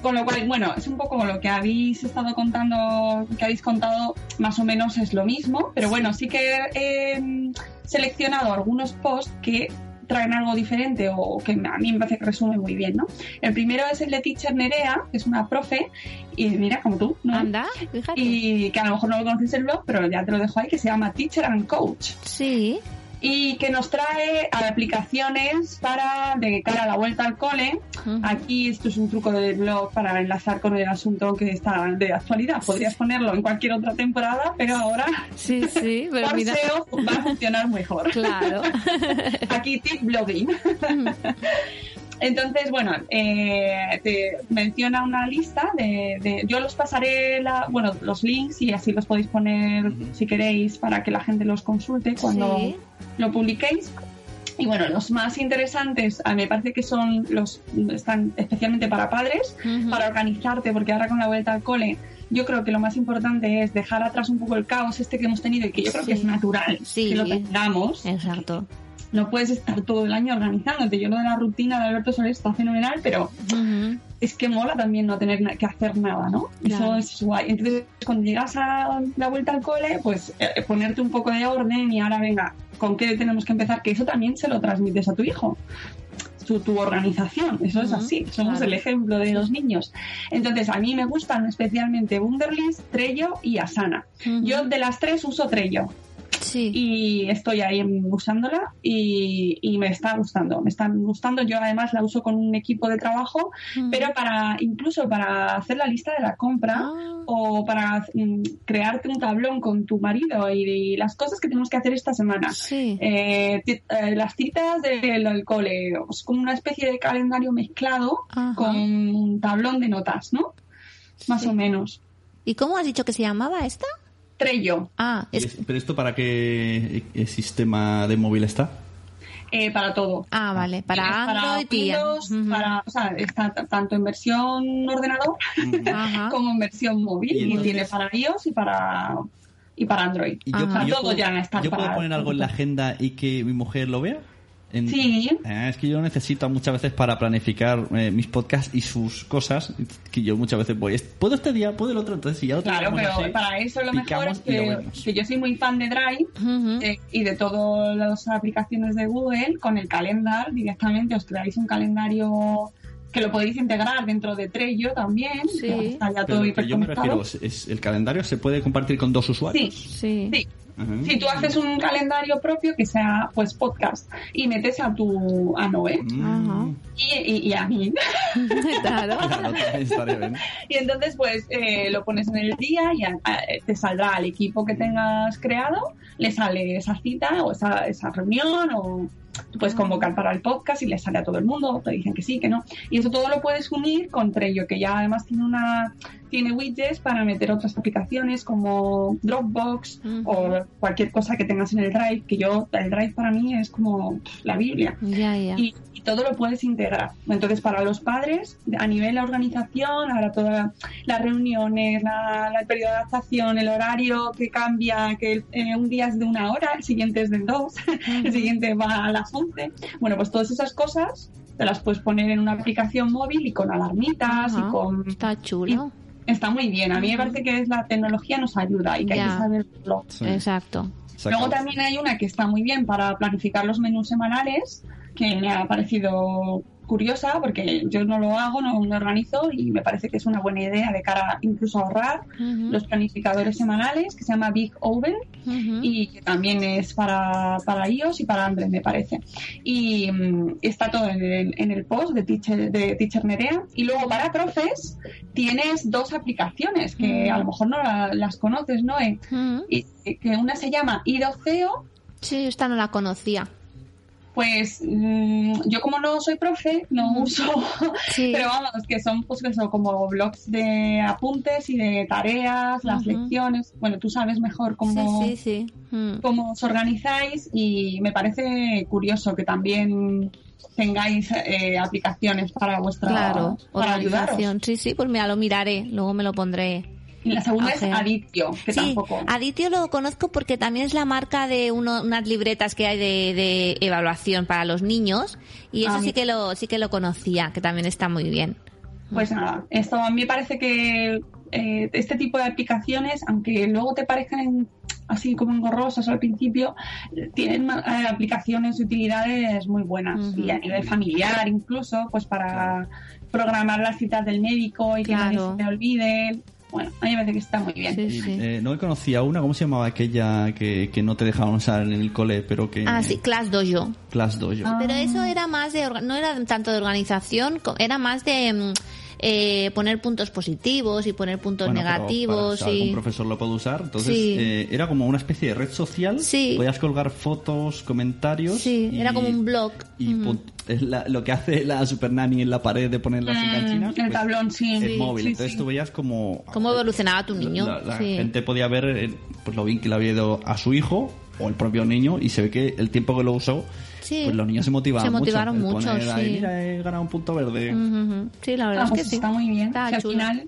Speaker 5: Con lo cual, bueno, es un poco lo que habéis estado contando, que habéis contado, más o menos es lo mismo, pero bueno, sí que he mm, seleccionado algunos posts que traen algo diferente o que a mí me parece que resume muy bien, ¿no? El primero es el de Teacher Nerea, que es una profe, y mira, como tú, ¿no?
Speaker 4: Anda, fíjate.
Speaker 5: Y que a lo mejor no lo conoces el blog, pero ya te lo dejo ahí, que se llama Teacher and Coach
Speaker 4: Sí.
Speaker 5: Y que nos trae aplicaciones para de cara a la vuelta al cole. Aquí esto es un truco del blog para enlazar con el asunto que está de actualidad. Podrías ponerlo en cualquier otra temporada, pero ahora
Speaker 4: Sí, sí, pero
Speaker 5: por
Speaker 4: mira.
Speaker 5: SEO va a funcionar mejor.
Speaker 4: Claro.
Speaker 5: Aquí tip blogging. Entonces, bueno, eh, te menciona una lista de, de- Yo los pasaré, la, bueno, los links y así los podéis poner si queréis para que la gente los consulte cuando
Speaker 4: Sí.
Speaker 5: lo publiquéis. Y bueno, los más interesantes a mí me parece que son los están especialmente para padres, para organizarte, porque ahora con la vuelta al cole yo creo que lo más importante es dejar atrás un poco el caos este que hemos tenido y que yo creo que es natural
Speaker 4: Sí.
Speaker 5: que lo tengamos.
Speaker 4: Exacto.
Speaker 5: No puedes estar todo el año organizándote. Yo lo de la rutina de Alberto Soler está fenomenal, pero es que mola también no tener que hacer nada, ¿no?
Speaker 4: Claro.
Speaker 5: Eso es guay. Entonces, cuando llegas a la vuelta al cole, pues eh, ponerte un poco de orden y ahora venga, ¿con qué tenemos que empezar? Que eso también se lo transmites a tu hijo. Tu, tu organización, eso es así, somos
Speaker 4: claro.
Speaker 5: el ejemplo de los niños. Entonces, a mí me gustan especialmente Wunderlist, Trello y Asana. Yo de las tres uso Trello
Speaker 4: Sí.
Speaker 5: y estoy ahí usándola y, y me está gustando, me están gustando. Yo además la uso con un equipo de trabajo,
Speaker 4: Ujú.
Speaker 5: pero para incluso para hacer la lista de la compra
Speaker 4: Ah.
Speaker 5: o para mm, crearte un tablón con tu marido y, y las cosas que tenemos que hacer esta semana.
Speaker 4: Sí.
Speaker 5: Eh, eh, las citas del, del cole, es como una especie de calendario mezclado
Speaker 4: Ajá.
Speaker 5: con un tablón de notas, ¿no? Más
Speaker 4: Sí.
Speaker 5: o menos.
Speaker 4: ¿Y cómo has dicho que se llamaba esta?
Speaker 5: Trello,
Speaker 4: Ah,
Speaker 3: ¿Y
Speaker 4: es...
Speaker 3: ¿Pero esto para qué eh, sistema de móvil está?
Speaker 5: eh, para todo.
Speaker 4: ah vale. Para Android y...
Speaker 5: Windows, para, o sea, está tanto en versión ordenador como en versión móvil
Speaker 3: Y
Speaker 5: tiene para iOS y para y para Android.
Speaker 3: Y yo
Speaker 5: Todo
Speaker 3: puedo,
Speaker 5: ya está
Speaker 3: ¿yo puedo
Speaker 5: para-
Speaker 3: poner algo en la agenda y que mi mujer lo vea? En-
Speaker 5: Sí.
Speaker 3: Ah, es que yo lo necesito muchas veces para planificar eh, mis podcasts y sus cosas. Que yo muchas veces voy, ¿puedo este día? ¿Puedo el otro? Entonces, si ya lo
Speaker 5: Claro,
Speaker 3: tenemos
Speaker 5: pero
Speaker 3: así,
Speaker 5: para eso lo mejor es que, yo soy muy fan de Drive eh, y de todas las aplicaciones de Google con el calendar directamente os creáis un calendario que lo podéis integrar dentro de Trello también,
Speaker 4: Sí.
Speaker 5: que está ya
Speaker 3: Pero
Speaker 5: todo
Speaker 3: que yo me refiero, es, el calendario se puede compartir con dos usuarios.
Speaker 5: Sí,
Speaker 4: Sí.
Speaker 5: sí. Si tú haces un calendario propio que sea pues podcast y metes a tu a Noé
Speaker 3: Mm.
Speaker 5: Y, y- y a mí
Speaker 4: claro.
Speaker 5: Y entonces pues eh, lo pones en el día y a- a- te saldrá al equipo que tengas creado le sale esa cita o esa, esa reunión o tú puedes convocar para el podcast y le sale a todo el mundo te dicen que sí que no. Y eso todo lo puedes unir con Trello que ya además tiene una tiene widgets para meter otras aplicaciones como Dropbox o cualquier cosa que tengas en el Drive, que yo, el Drive para mí es como la Biblia. Y todo lo puedes integrar. Entonces, para los padres, a nivel de la organización, ahora todas las reuniones, la, la- el periodo de adaptación, el horario que cambia, que eh, un día es de una hora, el siguiente es de dos, el siguiente va a las 11. Bueno, pues todas esas cosas te las puedes poner en una aplicación móvil y con alarmitas
Speaker 4: Ajá.
Speaker 5: y con...
Speaker 4: Está chulo.
Speaker 5: Está muy bien. A mí me parece que es la tecnología nos ayuda y que hay que saberlo.
Speaker 3: Sí.
Speaker 4: Exacto.
Speaker 5: Luego también hay una que está muy bien para planificar los menús semanales, que me ha parecido curiosa porque yo no lo hago, no me organizo y me parece que es una buena idea de cara incluso a ahorrar los planificadores semanales que se llama Big Oven y que también es para, para iOS y para Android me parece. Y mm, está todo en el, en el post de Teacher, de Teacher Nerea. Y luego para profes tienes dos aplicaciones que a lo mejor no la- las conoces Noé
Speaker 4: Ujú.
Speaker 5: y que una se llama Idoceo
Speaker 4: Sí, esta no la conocía.
Speaker 5: Pues mm, yo como no soy profe, no uso, pero vamos, que son pues eso, como blogs de apuntes y de tareas, las lecciones. Bueno, tú sabes mejor cómo,
Speaker 4: Sí, sí, sí. Mm.
Speaker 5: cómo os organizáis y me parece curioso que también tengáis eh, aplicaciones para vuestra
Speaker 4: Claro,
Speaker 5: para ayudaros.
Speaker 4: organización. Sí, sí, pues mira, lo miraré, luego me lo pondré.
Speaker 5: Y la segunda es. Aditio, que
Speaker 4: sí,
Speaker 5: tampoco.
Speaker 4: Aditio lo conozco porque también es la marca de uno- unas libretas que hay de, de evaluación para los niños y eso
Speaker 5: Ah,
Speaker 4: sí que lo sí que lo conocía, que también está muy bien.
Speaker 5: Pues nada, esto a mí me parece que eh, este tipo de aplicaciones, aunque luego te parezcan así como engorrosas al principio, tienen eh, aplicaciones y utilidades muy buenas. Y a nivel familiar incluso, pues para programar las citas del médico y que nadie se te olvide. Bueno, a mí me parece que está muy bien.
Speaker 3: Eh, no conocía una, ¿cómo se llamaba aquella que, que no te dejaban usar en el cole, pero que...
Speaker 4: Ah, sí, Class Dojo.
Speaker 3: Class Dojo.
Speaker 4: Pero eso era más de no era tanto de organización, era más de mm, eh, poner puntos positivos y poner puntos
Speaker 3: Bueno,
Speaker 4: negativos
Speaker 3: para- si
Speaker 4: y
Speaker 3: algún profesor lo puede usar. Entonces,
Speaker 4: Sí.
Speaker 3: eh, era como una especie de red social.
Speaker 4: Sí.
Speaker 3: Podías colgar fotos, comentarios.
Speaker 4: sí,
Speaker 3: y-
Speaker 4: era como un blog.
Speaker 3: Y
Speaker 4: Mm.
Speaker 3: pun- es la- lo que hace la Super Nanny en la pared de ponerlas en
Speaker 5: Mm,
Speaker 3: canchinas.
Speaker 5: el tablón, sí.
Speaker 3: El
Speaker 5: Sí,
Speaker 3: móvil.
Speaker 5: sí,
Speaker 3: Entonces
Speaker 5: sí.
Speaker 3: tú veías como...
Speaker 4: cómo evolucionaba tu niño.
Speaker 3: La, la
Speaker 4: Sí.
Speaker 3: gente podía ver eh, pues lo bien que le había ido a su hijo o el propio niño y se ve que el tiempo que lo usó,
Speaker 4: Sí.
Speaker 3: pues los niños se motivaban
Speaker 4: Se motivaron
Speaker 3: mucho.
Speaker 4: Mucho, sí.
Speaker 3: Mira, he ganado un punto verde.
Speaker 4: Ujú, ujú. Sí, la verdad
Speaker 5: Ah,
Speaker 4: es
Speaker 5: pues
Speaker 4: que sí.
Speaker 5: está muy bien.
Speaker 4: Está
Speaker 5: que al final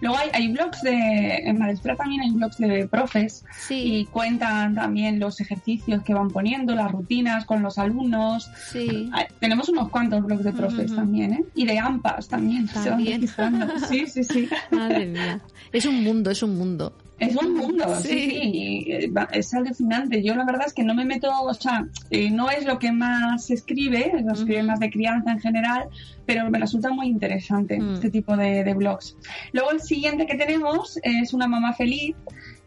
Speaker 5: Luego hay, hay blogs de, en Madresfera también hay blogs de profes y cuentan también los ejercicios que van poniendo, las rutinas con los alumnos.
Speaker 4: Sí.
Speaker 5: Hay- tenemos unos cuantos blogs de profes
Speaker 4: Ujú.
Speaker 5: también, ¿eh? Y de AMPAs también. se van
Speaker 4: También.
Speaker 5: Sí, sí, sí.
Speaker 4: Madre mía. Es un mundo, es un mundo.
Speaker 5: Es un mundo, sí,
Speaker 4: Sí.
Speaker 5: sí, eh, es alucinante. Yo la verdad es que no me meto, o sea, eh, no es lo que más se escribe, se escribe más de crianza en general, pero me resulta muy interesante
Speaker 4: Mm.
Speaker 5: este tipo de, de blogs. Luego el siguiente que tenemos es una mamá feliz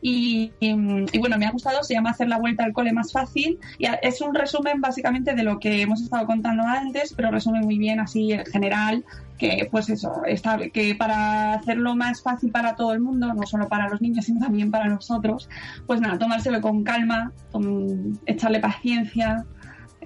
Speaker 5: y, y, y bueno, me ha gustado, se llama Hacer la vuelta al cole más fácil y es un resumen básicamente de lo que hemos estado contando antes, pero resume muy bien así en general que pues eso, está, que para hacerlo más fácil para todo el mundo, no solo para los niños, sino también para nosotros, pues nada, tomárselo con calma, con- echarle paciencia,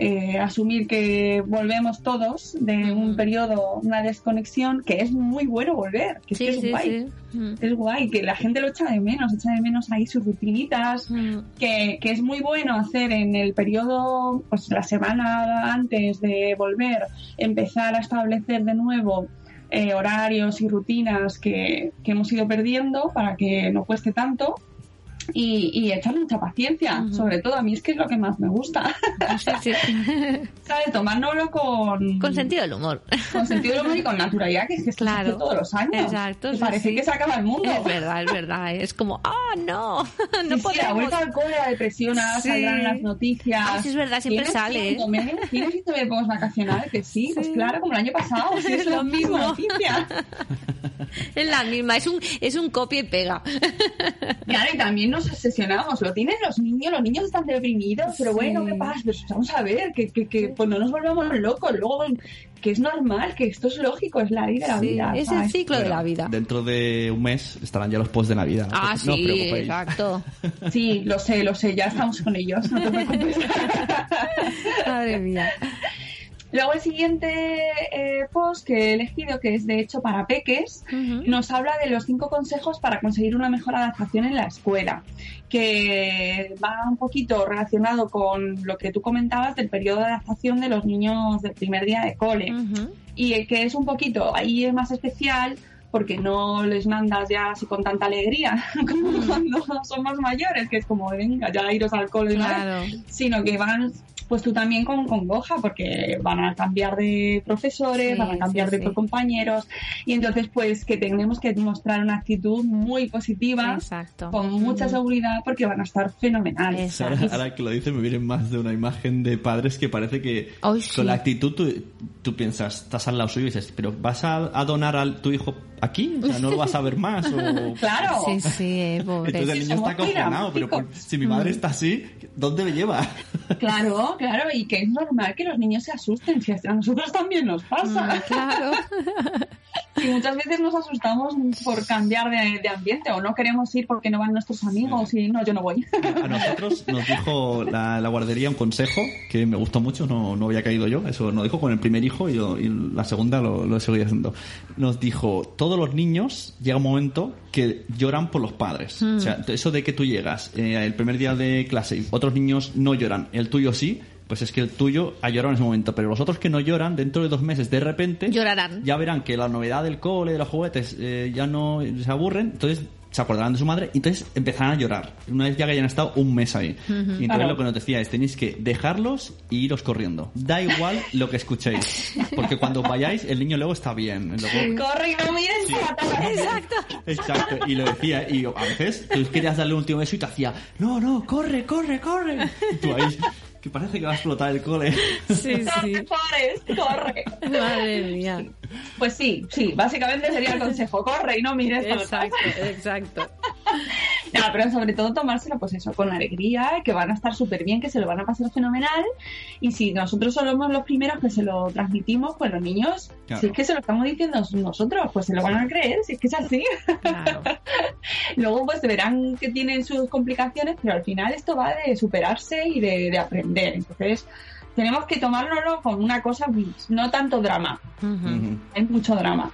Speaker 5: eh, asumir que volvemos todos de un periodo, una desconexión, que es muy bueno volver, que es, que es
Speaker 4: sí,
Speaker 5: guay.
Speaker 4: sí.
Speaker 5: Es guay, que la gente lo echa de menos, echa de menos ahí sus rutinitas,
Speaker 4: Mm.
Speaker 5: que, que es muy bueno hacer en el periodo, pues la semana antes de volver, empezar a establecer de nuevo eh, horarios y rutinas que, que hemos ido perdiendo para que no cueste tanto. Y, y echarle mucha paciencia, sobre todo a mí es que es lo que más me gusta.
Speaker 4: Sí, sí.
Speaker 5: ¿Sabes? Tomárnoslo con...
Speaker 4: Con sentido del humor.
Speaker 5: Con sentido del humor y con naturalidad, que es que
Speaker 4: Claro.
Speaker 5: todos los años.
Speaker 4: Exacto.
Speaker 5: Que
Speaker 4: sí,
Speaker 5: parece que se acaba el mundo.
Speaker 4: Es verdad, es verdad. Es como, ah, no, no
Speaker 5: Sí, sí, la
Speaker 4: podemos.
Speaker 5: vuelta al cole, la depresión, ahora saldrán las noticias.
Speaker 4: Ah, sí, es verdad, siempre
Speaker 5: ¿Tienes
Speaker 4: sale, ¿eh?
Speaker 5: ¿Tienes síndrome de vacacional? Que sí, pues claro, como el año pasado. Sí, es
Speaker 4: Lo mismo.
Speaker 5: noticia.
Speaker 4: Es la misma, es un, es un copia y pega.
Speaker 5: Claro, y también nos obsesionamos. Lo tienen los niños, los niños están deprimidos, pero bueno, ¿qué pasa? Pues vamos a ver, que, que, que pues no nos volvamos locos. Luego, que es normal, que esto es lógico, es la ley de la
Speaker 4: Sí,
Speaker 5: vida.
Speaker 4: es el ciclo de la vida.
Speaker 3: Dentro de un mes estarán ya los posts de Navidad.
Speaker 4: Ah,
Speaker 3: no
Speaker 4: sí, exacto.
Speaker 5: Sí, lo sé, lo sé, ya estamos con ellos, no te preocupes.
Speaker 4: Madre mía.
Speaker 5: Luego el siguiente eh, post que he elegido, que es de hecho para peques, nos habla de los cinco consejos para conseguir una mejor adaptación en la escuela, que va un poquito relacionado con lo que tú comentabas del periodo de adaptación de los niños del primer día de cole. Y que es un poquito, ahí es más especial porque no les mandas ya así con tanta alegría como cuando somos mayores, que es como, venga, ya iros al cole, de una vez",
Speaker 4: Claro.
Speaker 5: sino que van pues tú también con congoja porque van a cambiar de profesores,
Speaker 4: Sí,
Speaker 5: van a cambiar
Speaker 4: sí,
Speaker 5: de
Speaker 4: sí.
Speaker 5: compañeros y entonces pues que tenemos que mostrar una actitud muy positiva,
Speaker 4: Exacto.
Speaker 5: con mucha
Speaker 4: Ujú.
Speaker 5: seguridad porque van a estar fenomenales.
Speaker 3: Ahora, ahora que lo dices me viene más de una imagen de padres que parece que con la actitud tú, tú piensas, estás al lado suyo y dices, pero ¿vas a, a donar a tu hijo aquí? O sea, ¿no lo vas a ver más? O...
Speaker 5: Claro.
Speaker 4: Sí, sí, eh, pobre.
Speaker 3: Entonces el niño
Speaker 5: somos
Speaker 3: está acojonado, pero por- si mi madre está así, ¿dónde me lleva?
Speaker 5: Claro, claro, y que es normal que los niños se asusten, si a nosotros también nos pasa.
Speaker 4: Mm, claro.
Speaker 5: Y muchas veces nos asustamos por cambiar de, de ambiente o no queremos ir porque no van nuestros amigos y no, yo no voy.
Speaker 3: A nosotros nos dijo la, la guardería un consejo que me gustó mucho, no, no había caído yo, eso nos dijo con el primer hijo y, yo- y la segunda lo, lo seguido haciendo. Nos dijo, todos los niños llega un momento que lloran por los padres.
Speaker 11: Mm.
Speaker 3: O sea, eso de que tú llegas eh, el primer día de clase y otros niños no lloran, el tuyo sí, pues es que el tuyo ha llorado en ese momento, pero los otros que no lloran, dentro de dos meses, de repente,
Speaker 4: Llorarán.
Speaker 3: ya verán que la novedad del cole, de los juguetes, eh, ya no se aburren, entonces se acordarán de su madre y entonces empezarán a llorar. Una vez ya que hayan estado un mes ahí.
Speaker 11: Ujú.
Speaker 3: Y entonces
Speaker 11: Claro.
Speaker 3: lo que nos decía es, tenéis que dejarlos e iros corriendo. Da igual lo que escuchéis. Porque cuando vayáis, el niño luego está bien. Luego-
Speaker 5: Corre y no mires atrás.
Speaker 10: Exacto.
Speaker 3: Exacto, y lo decía, y a veces tú querías darle un último beso y te hacía, no, no, corre, corre, corre. Y tú ahí, que parece que va a explotar el cole.
Speaker 10: Sí, sí.
Speaker 5: Corre.
Speaker 10: Madre mía.
Speaker 5: Pues sí, sí, básicamente sería el consejo, corre y no mires.
Speaker 10: Exacto, exacto.
Speaker 5: No, pero sobre todo tomárselo, pues eso, con alegría, que van a estar súper bien, que se lo van a pasar fenomenal. Y si nosotros somos los primeros que se lo transmitimos, pues los niños,
Speaker 11: Claro.
Speaker 5: si es que se lo estamos diciendo nosotros, pues se lo van a creer, si es que es así. Luego, pues verán que tienen sus complicaciones, pero al final esto va de superarse y de, de aprender. Entonces, tenemos que tomárnoslo con una cosa, no tanto drama. Hay mucho drama.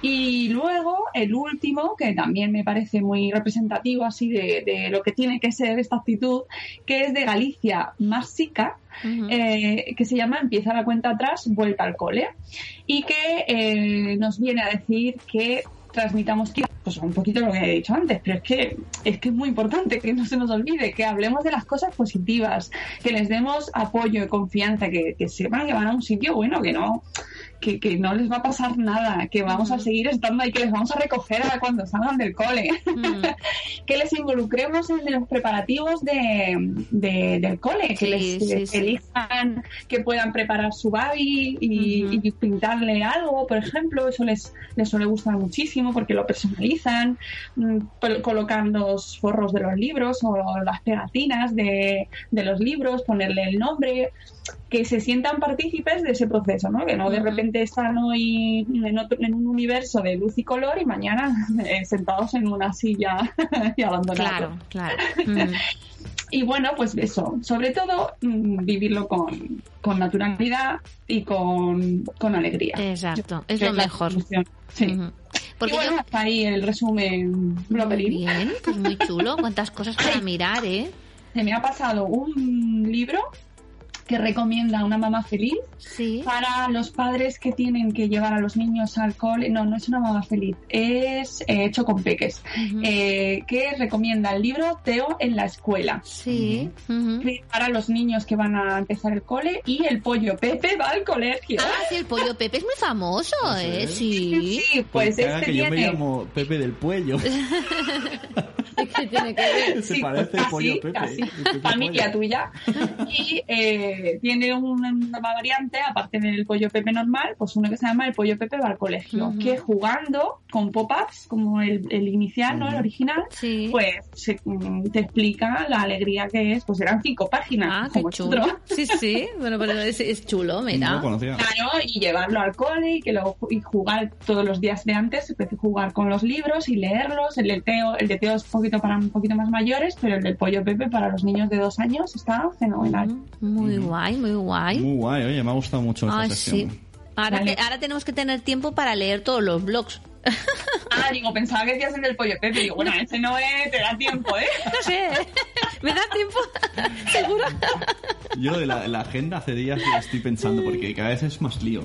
Speaker 5: Y luego, el último, que también me parece muy representativo así de, de lo que tiene que ser esta actitud, que es de Galicia Másica, eh, que se llama Empieza la cuenta atrás, vuelta al cole, y que eh, nos viene a decir que transmitamos pues un poquito lo que he dicho antes, pero es que es que es muy importante que no se nos olvide, que hablemos de las cosas positivas, que les demos apoyo y confianza, que, que sepan que van a un sitio bueno, que no que, que no les va a pasar nada, que vamos a seguir estando ahí, que les vamos a recoger a cuando salgan del cole, que les involucremos en los preparativos de, de- del cole, que
Speaker 4: Sí,
Speaker 5: les,
Speaker 4: sí,
Speaker 5: que les
Speaker 4: sí.
Speaker 5: elijan, que puedan preparar su babi y, y pintarle algo, por ejemplo, eso les, les suele gustar muchísimo porque lo personalizan, mm, col- colocan los forros de los libros o las pegatinas de, de los libros, ponerle el nombre, que se sientan partícipes de ese proceso, ¿no? Que no de
Speaker 4: Ujú.
Speaker 5: Repente están hoy en, otro- en un universo de luz y color y mañana eh, sentados en una silla y abandonados.
Speaker 4: Claro, claro.
Speaker 5: Y bueno, pues eso, sobre todo mm, vivirlo con, con naturalidad y con, con alegría.
Speaker 4: Exacto, es lo mejor.
Speaker 5: Sí.
Speaker 4: Porque
Speaker 5: y bueno, hasta ahí el resumen bloggerín.
Speaker 4: Bien, pues muy chulo. Cuántas cosas para mirar, ¿eh?
Speaker 5: Se me ha pasado un libro que recomienda una mamá feliz para los padres que tienen que llevar a los niños al cole. No, no es una mamá feliz, es eh, hecho con peques. Eh, que recomienda el libro Teo en la escuela.
Speaker 4: Sí.
Speaker 5: Para los niños que van a empezar el cole y el pollo Pepe va al colegio.
Speaker 4: Ah, sí, el pollo Pepe es muy famoso, ¿eh? Sí.
Speaker 5: Sí, pues
Speaker 3: haga
Speaker 5: este
Speaker 3: que yo me
Speaker 5: tiene...
Speaker 3: llamo Pepe del Puello.
Speaker 4: ¿Qué tiene que ver?
Speaker 3: Se
Speaker 5: Sí,
Speaker 3: parece
Speaker 5: pues
Speaker 3: el pollo Pepe.
Speaker 5: casi.
Speaker 3: el Pepe
Speaker 5: familia
Speaker 3: Pollo.
Speaker 5: tuya. Y eh, tiene una, una variante, aparte del pollo Pepe normal, pues uno que se llama el pollo Pepe va al colegio,
Speaker 4: Ujú.
Speaker 5: que jugando con pop-ups, como el, el inicial, ¿no? El original, pues se- mm, te explica la alegría que es. Pues eran cinco páginas.
Speaker 4: Ah, qué
Speaker 5: como
Speaker 4: chulo.
Speaker 5: otro.
Speaker 4: Sí, sí. Bueno, pero es, es chulo, mira.
Speaker 5: Claro, y llevarlo al cole y que luego y jugar todos los días de antes, empecé a jugar con los libros y leerlos. El de Teo, el de Teo es un poquito para un poquito más mayores, pero el del Pollo Pepe para los niños de dos años está fenomenal.
Speaker 4: Muy guay, muy guay.
Speaker 3: Muy guay, oye, me ha gustado mucho esta
Speaker 4: Ay,
Speaker 3: sesión.
Speaker 4: sí. Ahora,
Speaker 5: Vale.
Speaker 4: ahora tenemos que tener tiempo para leer todos los blogs.
Speaker 5: Ah, digo, pensaba que decías el del Pollo Pepe. Digo, bueno, ese no es, te da tiempo, ¿eh?
Speaker 4: No sé, ¿me da tiempo? ¿Seguro?
Speaker 3: Yo de la, la agenda hace días que estoy pensando porque cada vez es más lío.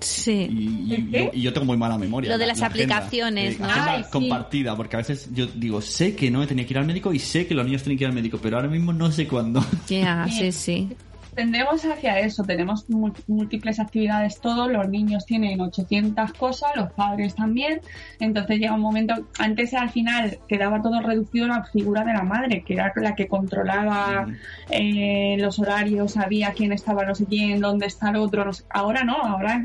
Speaker 4: Sí.
Speaker 3: Y, y yo, y yo tengo muy mala memoria.
Speaker 4: Lo de
Speaker 3: la-
Speaker 4: las
Speaker 3: la agenda.
Speaker 4: aplicaciones,
Speaker 3: Eh,
Speaker 4: ¿no?
Speaker 3: agenda
Speaker 4: Ay, sí.
Speaker 3: compartida, porque a veces yo digo, sé que no me tenía que ir al médico y sé que los niños tienen que ir al médico, pero ahora mismo no sé cuándo.
Speaker 4: Ya, sí, sí.
Speaker 5: Tendremos hacia eso, tenemos mú- múltiples actividades todos, los niños tienen 800 cosas, los padres también, entonces llega un momento, antes al final quedaba todo reducido a la figura de la madre, que era la que controlaba eh, los horarios, sabía quién estaba no sé quién, dónde está el otro, no sé- ahora no, ahora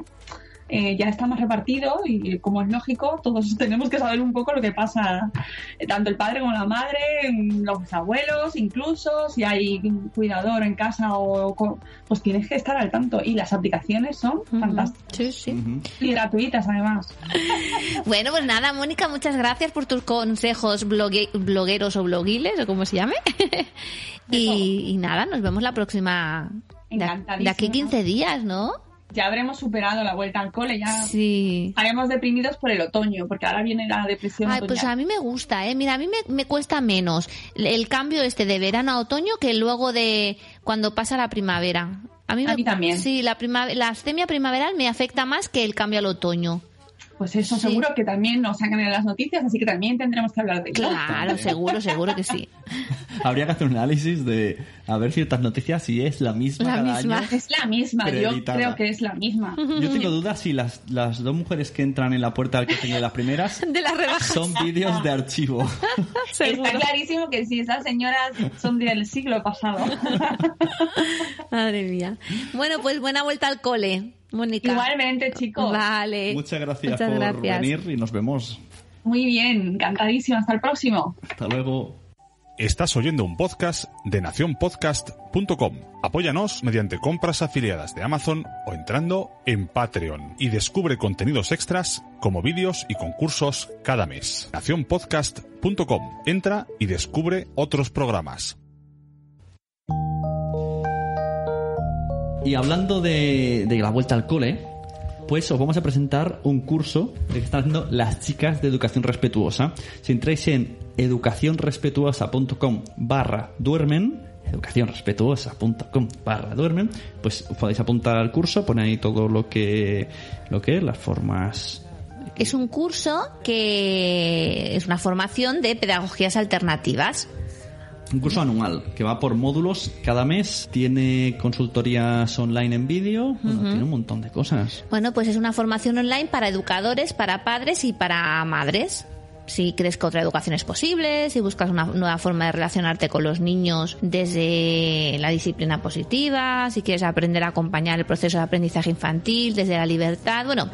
Speaker 5: eh, ya está más repartido y como es lógico, todos tenemos que saber un poco lo que pasa, eh, tanto el padre como la madre, mm, los abuelos, incluso, si hay cuidador en casa o co- pues tienes que estar al tanto. Y las aplicaciones son fantásticas.
Speaker 4: Sí, sí.
Speaker 5: Y gratuitas además.
Speaker 4: Bueno, pues nada, Mónica, muchas gracias por tus consejos blogue- blogueros o bloguiles, o como se llame. y, y nada, nos vemos la próxima. De, de aquí
Speaker 5: Encantadísima.
Speaker 4: 15 días, ¿no?
Speaker 5: Ya habremos superado la vuelta al cole, ya
Speaker 4: Sí.
Speaker 5: estaremos deprimidos por el otoño, porque ahora viene la depresión
Speaker 4: Ay, pues a mí me gusta, ¿eh? Mira, a mí me, me cuesta menos el, el cambio este de verano a otoño que luego de cuando pasa la primavera. A mí,
Speaker 5: A
Speaker 4: me-
Speaker 5: mí también.
Speaker 4: Sí, la, prima- la astemia primaveral me afecta más que el cambio al otoño.
Speaker 5: Pues eso
Speaker 4: Sí.
Speaker 5: seguro que también nos sacan en las noticias, así que también tendremos que hablar de ello.
Speaker 4: Claro, seguro, seguro que sí.
Speaker 3: Habría que hacer un análisis de a ver ciertas noticias si es la misma
Speaker 5: La
Speaker 3: cada
Speaker 5: misma.
Speaker 3: año.
Speaker 5: Es la misma, yo creo que es la misma.
Speaker 3: Yo tengo dudas si las, las dos mujeres que entran en la puerta del coche de las primeras
Speaker 4: De las rebajas.
Speaker 3: son vídeos de archivo.
Speaker 5: Está clarísimo que si esas señoras son del siglo pasado.
Speaker 4: Madre mía. Bueno, pues buena vuelta al cole, Mónica.
Speaker 5: Igualmente, chicos.
Speaker 4: Vale.
Speaker 3: Muchas gracias
Speaker 4: Muchas
Speaker 3: por
Speaker 4: gracias.
Speaker 3: venir y nos vemos.
Speaker 5: Muy bien, encantadísimo. Hasta el próximo.
Speaker 3: Hasta luego.
Speaker 6: Estás oyendo un podcast de nacionpodcast.com. Apóyanos mediante compras afiliadas de Amazon o entrando en Patreon y descubre contenidos extras como vídeos y concursos cada mes. nacionpodcast.com. Entra y descubre otros programas.
Speaker 3: Y hablando de, la vuelta al cole, pues os vamos a presentar un curso que están haciendo las chicas de educación respetuosa. Si entráis en educacionrespetuosa.com barra duermen, educacionrespetuosa.com barra duermen, pues podéis apuntar al curso, pone ahí todo lo que, lo que las formas
Speaker 4: Es un curso que es una formación de pedagogías alternativas.
Speaker 3: Un curso anual que va por módulos cada mes, tiene consultorías online en vídeo, bueno, tiene un montón de cosas.
Speaker 4: Bueno, pues es una formación online para educadores, para padres y para madres. Si crees que otra educación es posible, si buscas una nueva forma de relacionarte con los niños desde la disciplina positiva, si quieres aprender a acompañar el proceso de aprendizaje infantil desde la libertad, bueno,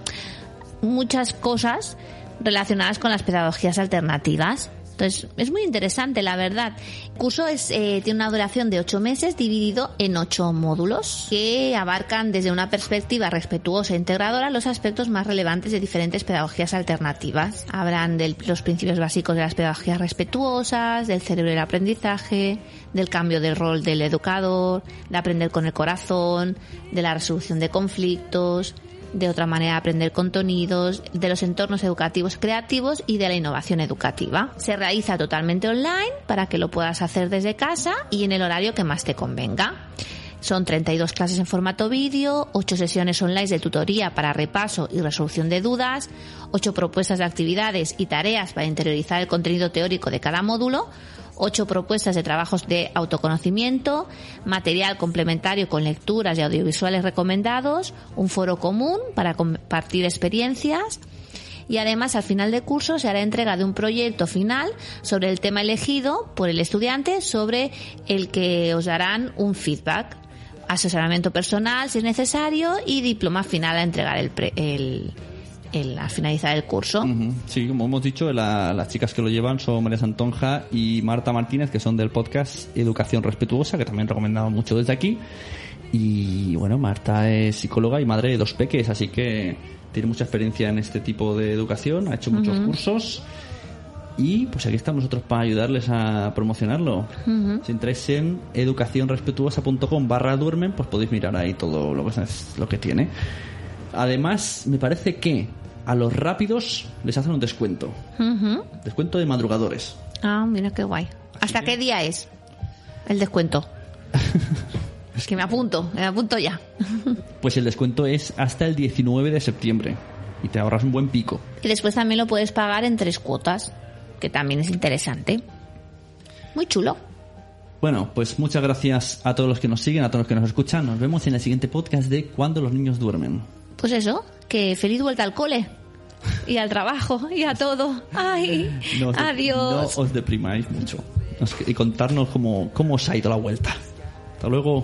Speaker 4: muchas cosas relacionadas con las pedagogías alternativas. Entonces, es muy interesante, la verdad. El curso es, eh, tiene una duración de ocho meses dividido en ocho módulos que abarcan desde una perspectiva respetuosa e integradora los aspectos más relevantes de diferentes pedagogías alternativas. Habrán de los principios básicos de las pedagogías respetuosas, del cerebro y el aprendizaje, del cambio del rol del educador, de aprender con el corazón, de la resolución de conflictos, de otra manera de aprender contenidos, de los entornos educativos creativos y de la innovación educativa. Se realiza totalmente online para que lo puedas hacer desde casa y en el horario que más te convenga. Son 32 clases en formato vídeo, 8 sesiones online de tutoría para repaso y resolución de dudas, 8 propuestas de actividades y tareas para interiorizar el contenido teórico de cada módulo, 8 propuestas de trabajos de autoconocimiento, material complementario con lecturas y audiovisuales recomendados, un foro común para compartir experiencias, y además al final del curso se hará entrega de un proyecto final sobre el tema elegido por el estudiante sobre el que os darán un feedback, asesoramiento personal si es necesario y diploma final a entregar el, pre- el, el- al finalizar el curso.
Speaker 3: Ujú. Sí, como hemos dicho, la- las chicas que lo llevan son María Santonja y Marta Martínez, que son del podcast Educación Respetuosa, que también recomendamos mucho desde aquí. Y bueno, Marta es psicóloga y madre de dos peques, así que tiene mucha experiencia en este tipo de educación, ha hecho muchos cursos. Y pues aquí estamos nosotros para ayudarles a promocionarlo.
Speaker 4: Ujú.
Speaker 3: Si entráis en educacionrespetuosa.com barra duermen, pues podéis mirar ahí todo lo que, es- lo que tiene. Además, me parece que a los rápidos les hacen un descuento. Descuento de madrugadores.
Speaker 4: Ah, mira qué guay. ¿Hasta qué día es el descuento? es que me apunto, me apunto ya.
Speaker 3: Pues el descuento es hasta el 19 de septiembre. Y te ahorras un buen pico.
Speaker 4: Y después también lo puedes pagar en tres cuotas, que también es interesante. Muy chulo.
Speaker 3: Bueno, pues muchas gracias a todos los que nos siguen, a todos los que nos escuchan. Nos vemos en el siguiente podcast de Cuando los niños duermen.
Speaker 4: Pues eso, que feliz vuelta al cole. Y al trabajo, y a todo. Ay,
Speaker 3: No os, de-
Speaker 4: adiós.
Speaker 3: no os deprimáis mucho. Y contarnos cómo, cómo os ha ido la vuelta. Hasta luego.